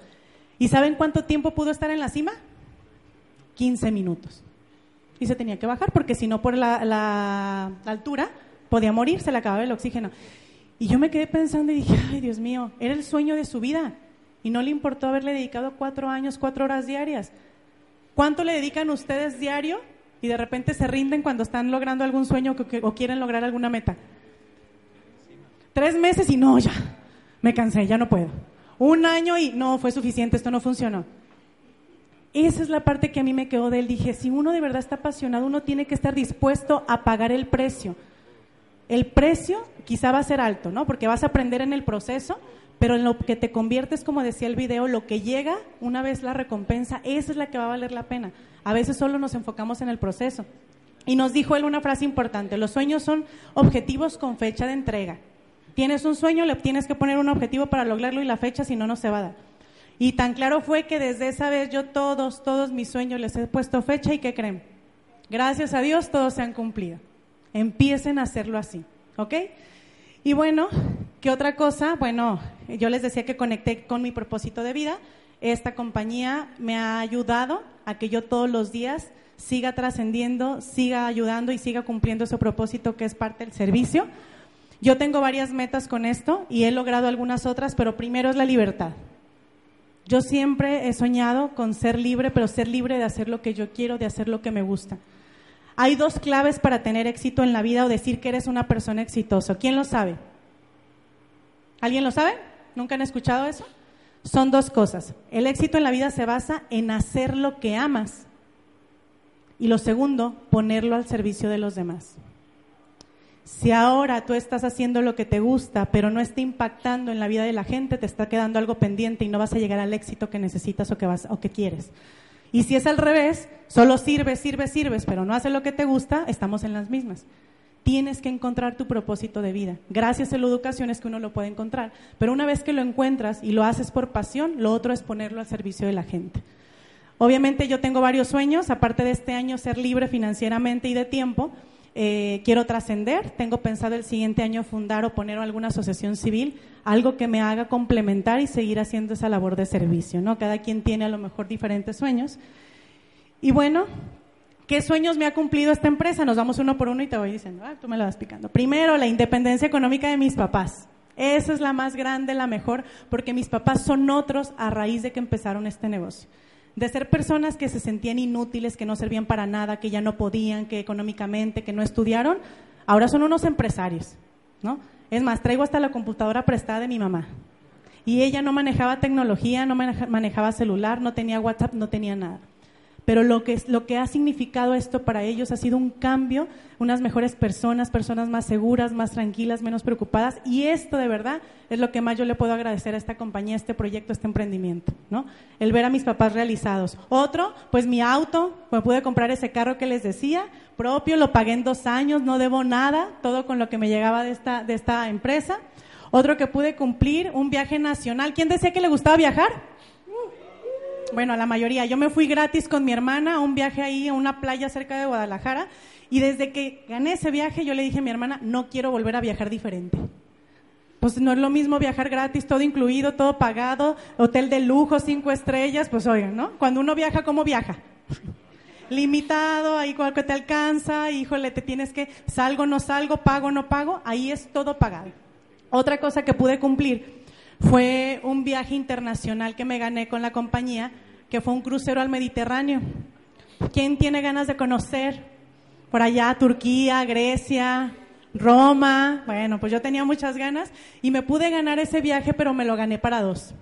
Speaker 3: ¿Y saben cuánto tiempo pudo estar en la cima? 15 minutos. Y se tenía que bajar porque si no por la altura podía morir, se le acababa el oxígeno. Y yo me quedé pensando y dije, ay Dios mío, era el sueño de su vida. Y no le importó haberle dedicado cuatro años, cuatro horas diarias. ¿Cuánto le dedican ustedes diario y de repente se rinden cuando están logrando algún sueño o quieren lograr alguna meta? Tres meses y no, ya, me cansé, ya no puedo. Un año y no, fue suficiente, esto no funcionó. Esa es la parte que a mí me quedó de él. Dije, si uno de verdad está apasionado, uno tiene que estar dispuesto a pagar el precio. El precio quizá va a ser alto, ¿no? Porque vas a aprender en el proceso, pero en lo que te conviertes, como decía el video, lo que llega una vez la recompensa, esa es la que va a valer la pena. A veces solo nos enfocamos en el proceso. Y nos dijo él una frase importante, los sueños son objetivos con fecha de entrega. Tienes un sueño, le tienes que poner un objetivo para lograrlo y la fecha, si no, no se va a dar. Y tan claro fue que desde esa vez yo todos, todos mis sueños les he puesto fecha y ¿qué creen? Gracias a Dios todos se han cumplido. Empiecen a hacerlo así, ¿ok? Y bueno, ¿qué otra cosa? Bueno, yo les decía que conecté con mi propósito de vida. Esta compañía me ha ayudado a que yo todos los días siga trascendiendo, siga ayudando y siga cumpliendo ese propósito que es parte del servicio. Yo tengo varias metas con esto y he logrado algunas otras, pero primero es la libertad. Yo siempre he soñado con ser libre, pero ser libre de hacer lo que yo quiero, de hacer lo que me gusta. Hay dos claves para tener éxito en la vida o decir que eres una persona exitosa. ¿Quién lo sabe? ¿Alguien lo sabe? ¿Nunca han escuchado eso? Son dos cosas. El éxito en la vida se basa en hacer lo que amas. Y lo segundo, ponerlo al servicio de los demás. Si ahora tú estás haciendo lo que te gusta, pero no está impactando en la vida de la gente, te está quedando algo pendiente y no vas a llegar al éxito que necesitas o que, vas, o que quieres. Y si es al revés, solo sirves, sirves, sirves, pero no haces lo que te gusta, estamos en las mismas. Tienes que encontrar tu propósito de vida. Gracias a la educación es que uno lo puede encontrar. Pero una vez que lo encuentras y lo haces por pasión, lo otro es ponerlo al servicio de la gente. Obviamente yo tengo varios sueños, aparte de este año ser libre financieramente y de tiempo, eh, quiero trascender, tengo pensado el siguiente año fundar o poner alguna asociación civil, algo que me haga complementar y seguir haciendo esa labor de servicio, ¿no? Cada quien tiene a lo mejor diferentes sueños. Y bueno, ¿qué sueños me ha cumplido esta empresa? Nos vamos uno por uno y te voy diciendo, ah, tú me lo vas picando. Primero, la independencia económica de mis papás. Esa es la más grande, la mejor, porque mis papás son otros a raíz de que empezaron este negocio de ser personas que se sentían inútiles, que no servían para nada, que ya no podían, que económicamente, que no estudiaron, ahora son unos empresarios, ¿no? Es más, traigo hasta la computadora prestada de mi mamá. Y ella no manejaba tecnología, no manejaba celular, no tenía WhatsApp, no tenía nada pero lo que, lo que ha significado esto para ellos ha sido un cambio, unas mejores personas, personas más seguras, más tranquilas, menos preocupadas, y esto de verdad es lo que más yo le puedo agradecer a esta compañía, este proyecto, este emprendimiento, ¿no? El ver a mis papás realizados. Otro, pues mi auto, me pude comprar ese carro que les decía, propio, lo pagué en dos años, no debo nada, todo con lo que me llegaba de esta, de esta empresa. Otro que pude cumplir, un viaje nacional. ¿Quién decía que le gustaba viajar? Bueno, a la mayoría. Yo me fui gratis con mi hermana a un viaje ahí a una playa cerca de Guadalajara y desde que gané ese viaje yo le dije a mi hermana, no quiero volver a viajar diferente. Pues no es lo mismo viajar gratis, todo incluido, todo pagado, hotel de lujo, cinco estrellas, pues oigan, ¿no? Cuando uno viaja, ¿cómo viaja? Limitado, ahí cual que te alcanza, híjole, te tienes que, salgo, no salgo, pago, no pago, ahí es todo pagado. Otra cosa que pude cumplir fue un viaje internacional que me gané con la compañía, que fue un crucero al Mediterráneo. ¿Quién tiene ganas de conocer por allá Turquía, Grecia, Roma? Bueno, pues yo tenía muchas ganas y me pude ganar ese viaje, pero me lo gané para dos.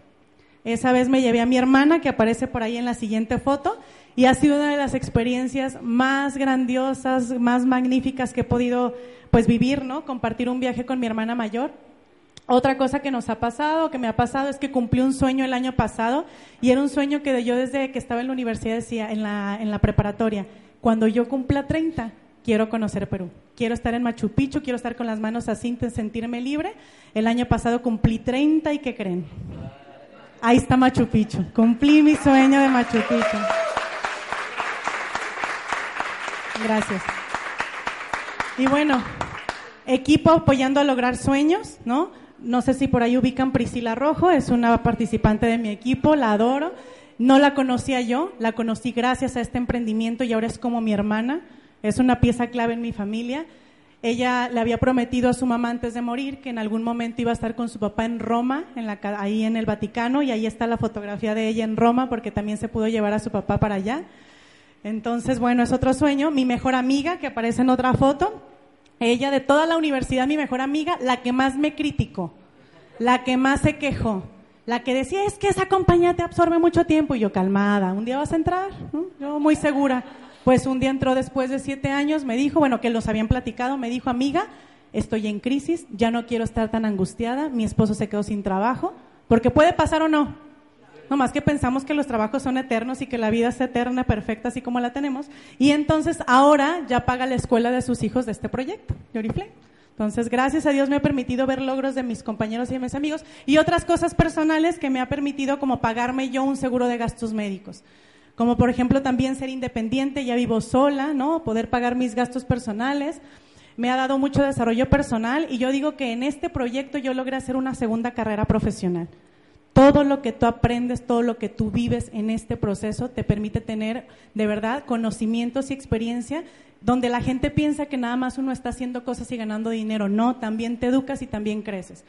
Speaker 3: Esa vez me llevé a mi hermana, que aparece por ahí en la siguiente foto, y ha sido una de las experiencias más grandiosas, más magníficas que he podido pues vivir, ¿no? Compartir un viaje con mi hermana mayor. Otra cosa que nos ha pasado, que me ha pasado, es que cumplí un sueño el año pasado y era un sueño que yo desde que estaba en la universidad decía, en la, en la preparatoria, cuando yo cumpla 30, quiero conocer Perú. Quiero estar en Machu Picchu, quiero estar con las manos así, sentirme libre. El año pasado cumplí 30 y ¿qué creen? Ahí está Machu Picchu. Cumplí mi sueño de Machu Picchu. Gracias. Y bueno, equipo apoyando a lograr sueños, ¿no? No sé si por ahí ubican Priscila Rojo, es una participante de mi equipo, la adoro. No la conocía yo, la conocí gracias a este emprendimiento y ahora es como mi hermana. Es una pieza clave en mi familia. Ella le había prometido a su mamá antes de morir que en algún momento iba a estar con su papá en Roma, en la, ahí en el Vaticano, y ahí está la fotografía de ella en Roma porque también se pudo llevar a su papá para allá. Entonces, bueno, es otro sueño. Mi mejor amiga, que aparece en otra foto, ella de toda la universidad, mi mejor amiga, la que más me criticó, la que más se quejó, la que decía, es que esa compañía te absorbe mucho tiempo. Y yo, calmada, un día vas a entrar, yo muy segura. Pues un día entró después de siete años, me dijo, bueno, que los habían platicado, me dijo, amiga, estoy en crisis, ya no quiero estar tan angustiada, mi esposo se quedó sin trabajo, porque puede pasar o no, no más que pensamos que los trabajos son eternos y que la vida es eterna, perfecta, así como la tenemos. Y entonces ahora ya paga la escuela de sus hijos de este proyecto, Yoriflame. Entonces, gracias a Dios me ha permitido ver logros de mis compañeros y de mis amigos y otras cosas personales que me ha permitido como pagarme yo un seguro de gastos médicos. Como por ejemplo también ser independiente, ya vivo sola, ¿no? Poder pagar mis gastos personales. me ha dado mucho desarrollo personal y yo digo que en este proyecto yo logré hacer una segunda carrera profesional. Todo lo que tú aprendes, todo lo que tú vives en este proceso te permite tener de verdad conocimientos y experiencia donde la gente piensa que nada más uno está haciendo cosas y ganando dinero. No, también te educas y también creces.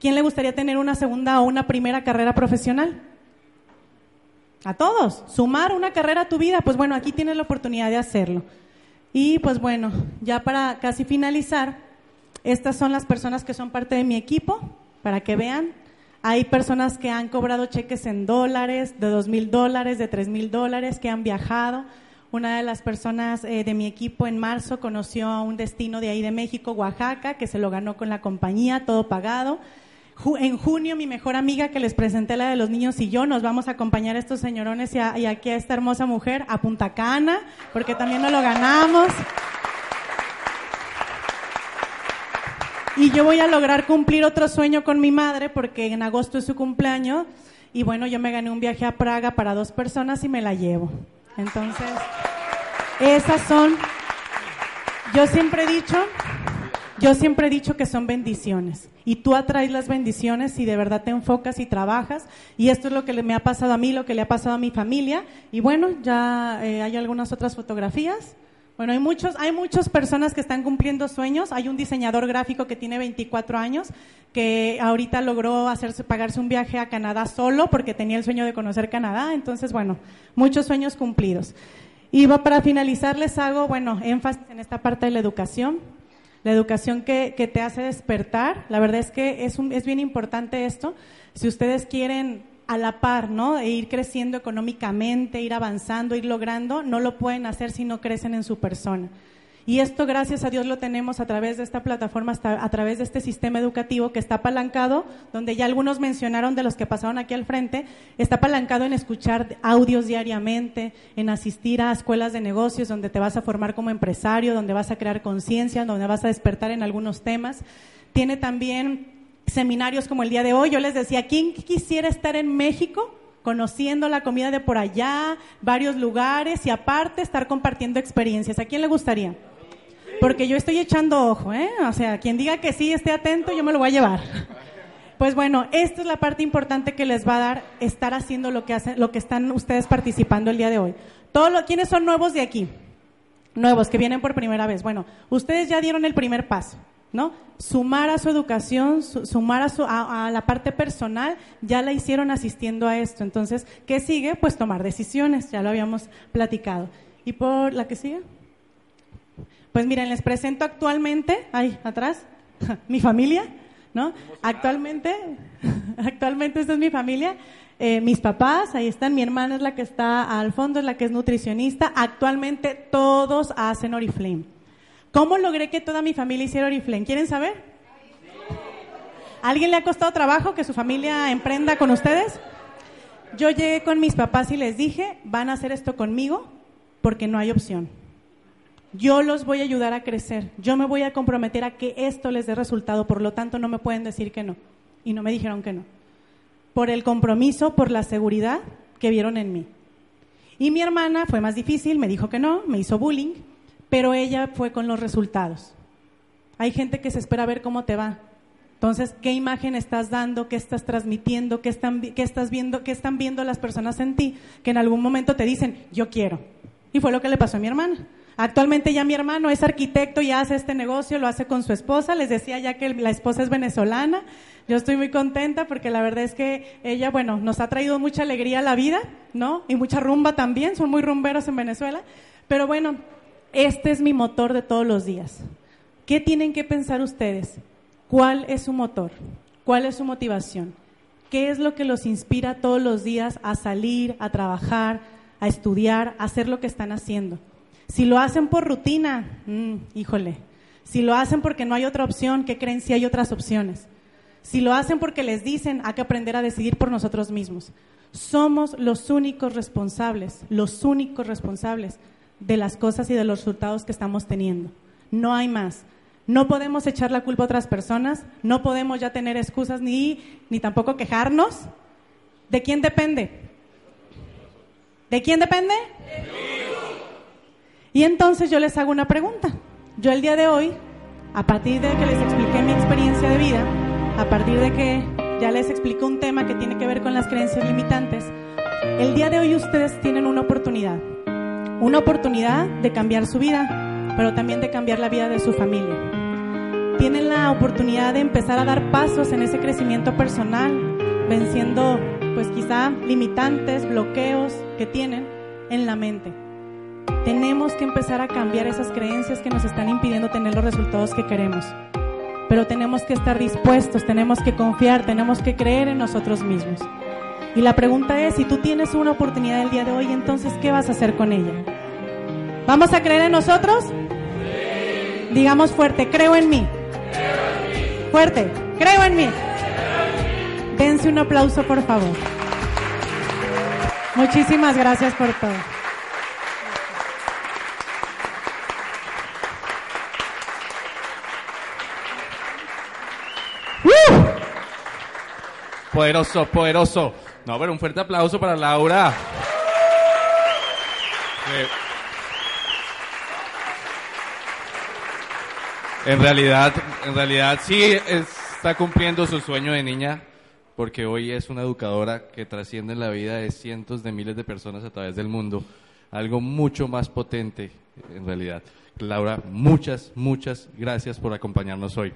Speaker 3: ¿Quién le gustaría tener una segunda o una primera carrera profesional? A todos. Sumar una carrera a tu vida, pues bueno, aquí tienes la oportunidad de hacerlo. Y pues bueno, ya para casi finalizar, estas son las personas que son parte de mi equipo, para que vean. Hay personas que han cobrado cheques en dólares, de dos mil dólares, de tres mil dólares, que han viajado. Una de las personas eh, de mi equipo en marzo conoció a un destino de ahí de México, Oaxaca, que se lo ganó con la compañía, todo pagado. en junio, mi mejor amiga que les presenté, la de los niños y yo, nos vamos a acompañar a estos señorones y, y aquí a esta hermosa mujer a Punta Cana, porque también nos lo ganamos. Y yo voy a lograr cumplir otro sueño con mi madre porque en agosto es su cumpleaños y bueno, yo me gané un viaje a Praga para dos personas y me la llevo. Entonces, esas son, yo siempre he dicho, yo siempre he dicho que son bendiciones y tú atraes las bendiciones si de verdad te enfocas y trabajas y esto es lo que me ha pasado a mí, lo que le ha pasado a mi familia y bueno, ya eh, hay algunas otras fotografías. Bueno, hay muchos, hay muchas personas que están cumpliendo sueños. Hay un diseñador gráfico que tiene 24 años que ahorita logró hacerse pagarse un viaje a Canadá solo porque tenía el sueño de conocer Canadá. Entonces, bueno, muchos sueños cumplidos. Y para finalizar les hago, bueno, énfasis en esta parte de la educación. La educación que, que te hace despertar. La verdad es que es, un, es bien importante esto. Si ustedes quieren a la par, ¿no? E ir creciendo económicamente, ir avanzando, ir logrando, no lo pueden hacer si no crecen en su persona. Y esto, gracias a Dios, lo tenemos a través de esta plataforma, a través de este sistema educativo que está apalancado, donde ya algunos mencionaron de los que pasaron aquí al frente, está apalancado en escuchar audios diariamente, en asistir a escuelas de negocios donde te vas a formar como empresario, donde vas a crear conciencia, donde vas a despertar en algunos temas. Tiene también seminarios como el día de hoy, yo les decía, ¿quién quisiera estar en México? conociendo la comida de por allá, varios lugares y aparte estar compartiendo experiencias. ¿A quién le gustaría? Porque yo estoy echando ojo, ¿eh? O sea, quien diga que sí, esté atento, yo me lo voy a llevar. Pues bueno, esta es la parte importante que les va a dar estar haciendo lo que hacen, lo que están ustedes participando el día de hoy. Todos los, ¿quiénes son nuevos de aquí? Nuevos que vienen por primera vez. Bueno, ustedes ya dieron el primer paso. ¿No? Sumar a su educación, sumar a, su, a, la parte personal, ya la hicieron asistiendo a esto. Entonces, ¿qué sigue? Pues tomar decisiones, ya lo habíamos platicado. ¿Y por la que sigue? Pues miren, les presento actualmente, ahí atrás, mi familia, ¿no? Actualmente, actualmente esta es mi familia. Eh, mis papás, ahí están, mi hermana es la que está al fondo, es la que es nutricionista. Actualmente todos hacen Oriflame. ¿Cómo logré que toda mi familia hiciera Oriflame? ¿Quieren saber? ¿Alguien le ha costado trabajo que su familia emprenda con ustedes? Yo llegué con mis papás y les dije, van a hacer esto conmigo porque no hay opción. Yo los voy a ayudar a crecer. Yo me voy a comprometer a que esto les dé resultado. Por lo tanto, no me pueden decir que no. Y no me dijeron que no. Por el compromiso, por la seguridad que vieron en mí. Y mi hermana fue más difícil, me dijo que no, me hizo bullying pero ella fue con los resultados. Hay gente que se espera ver cómo te va. Entonces, ¿qué imagen estás dando? ¿Qué estás transmitiendo? ¿Qué están, estás viendo? ¿Qué están viendo las personas en ti? Que en algún momento te dicen, yo quiero. Y fue lo que le pasó a mi hermana. Actualmente ya mi hermano es arquitecto y hace este negocio, lo hace con su esposa. Les decía ya que la esposa es venezolana. Yo estoy muy contenta porque la verdad es que ella, bueno, nos ha traído mucha alegría a la vida, ¿no? Y mucha rumba también. Son muy rumberos en Venezuela. Pero bueno, este es mi motor de todos los días. ¿Qué tienen que pensar ustedes? ¿Cuál es su motor? ¿Cuál es su motivación? ¿Qué es lo que los inspira todos los días a salir, a trabajar, a estudiar, a hacer lo que están haciendo? Si lo hacen por rutina, mm, híjole. Si lo hacen porque no hay otra opción, ¿qué creen si hay otras opciones? Si lo hacen porque les dicen, hay que aprender a decidir por nosotros mismos. Somos los únicos responsables, los únicos responsables de las cosas y de los resultados que estamos teniendo. No hay más. No podemos echar la culpa a otras personas, no podemos ya tener excusas ni, ni tampoco quejarnos. ¿De quién depende? ¿De quién depende? Y entonces yo les hago una pregunta. Yo el día de hoy A partir de que les expliqué mi experiencia de vida, a partir de que ya les expliqué un tema que tiene que ver con las creencias limitantes, el día de hoy ustedes tienen una oportunidad. Una oportunidad de cambiar su vida, pero también de cambiar la vida de su familia. Tienen la oportunidad de empezar a dar pasos en ese crecimiento personal, venciendo pues quizá limitantes, bloqueos que tienen en la mente. Tenemos que empezar a cambiar esas creencias que nos están impidiendo tener los resultados que queremos. Pero tenemos que estar dispuestos, tenemos que confiar, tenemos que creer en nosotros mismos. Y la pregunta es, si tú tienes una oportunidad el día de hoy, entonces, ¿qué vas a hacer con ella? ¿Vamos a creer en nosotros? Digamos fuerte, creo en mí. Fuerte, creo en mí. Dense un aplauso, por favor. Muchísimas gracias por todo.
Speaker 1: Poderoso, poderoso. No, pero un fuerte aplauso para Laura. Eh, En realidad, en realidad sí está cumpliendo su sueño de niña, porque hoy es una educadora que trasciende en la vida de cientos de miles de personas a través del mundo. Algo mucho más potente, en realidad. Laura, muchas, muchas gracias por acompañarnos hoy.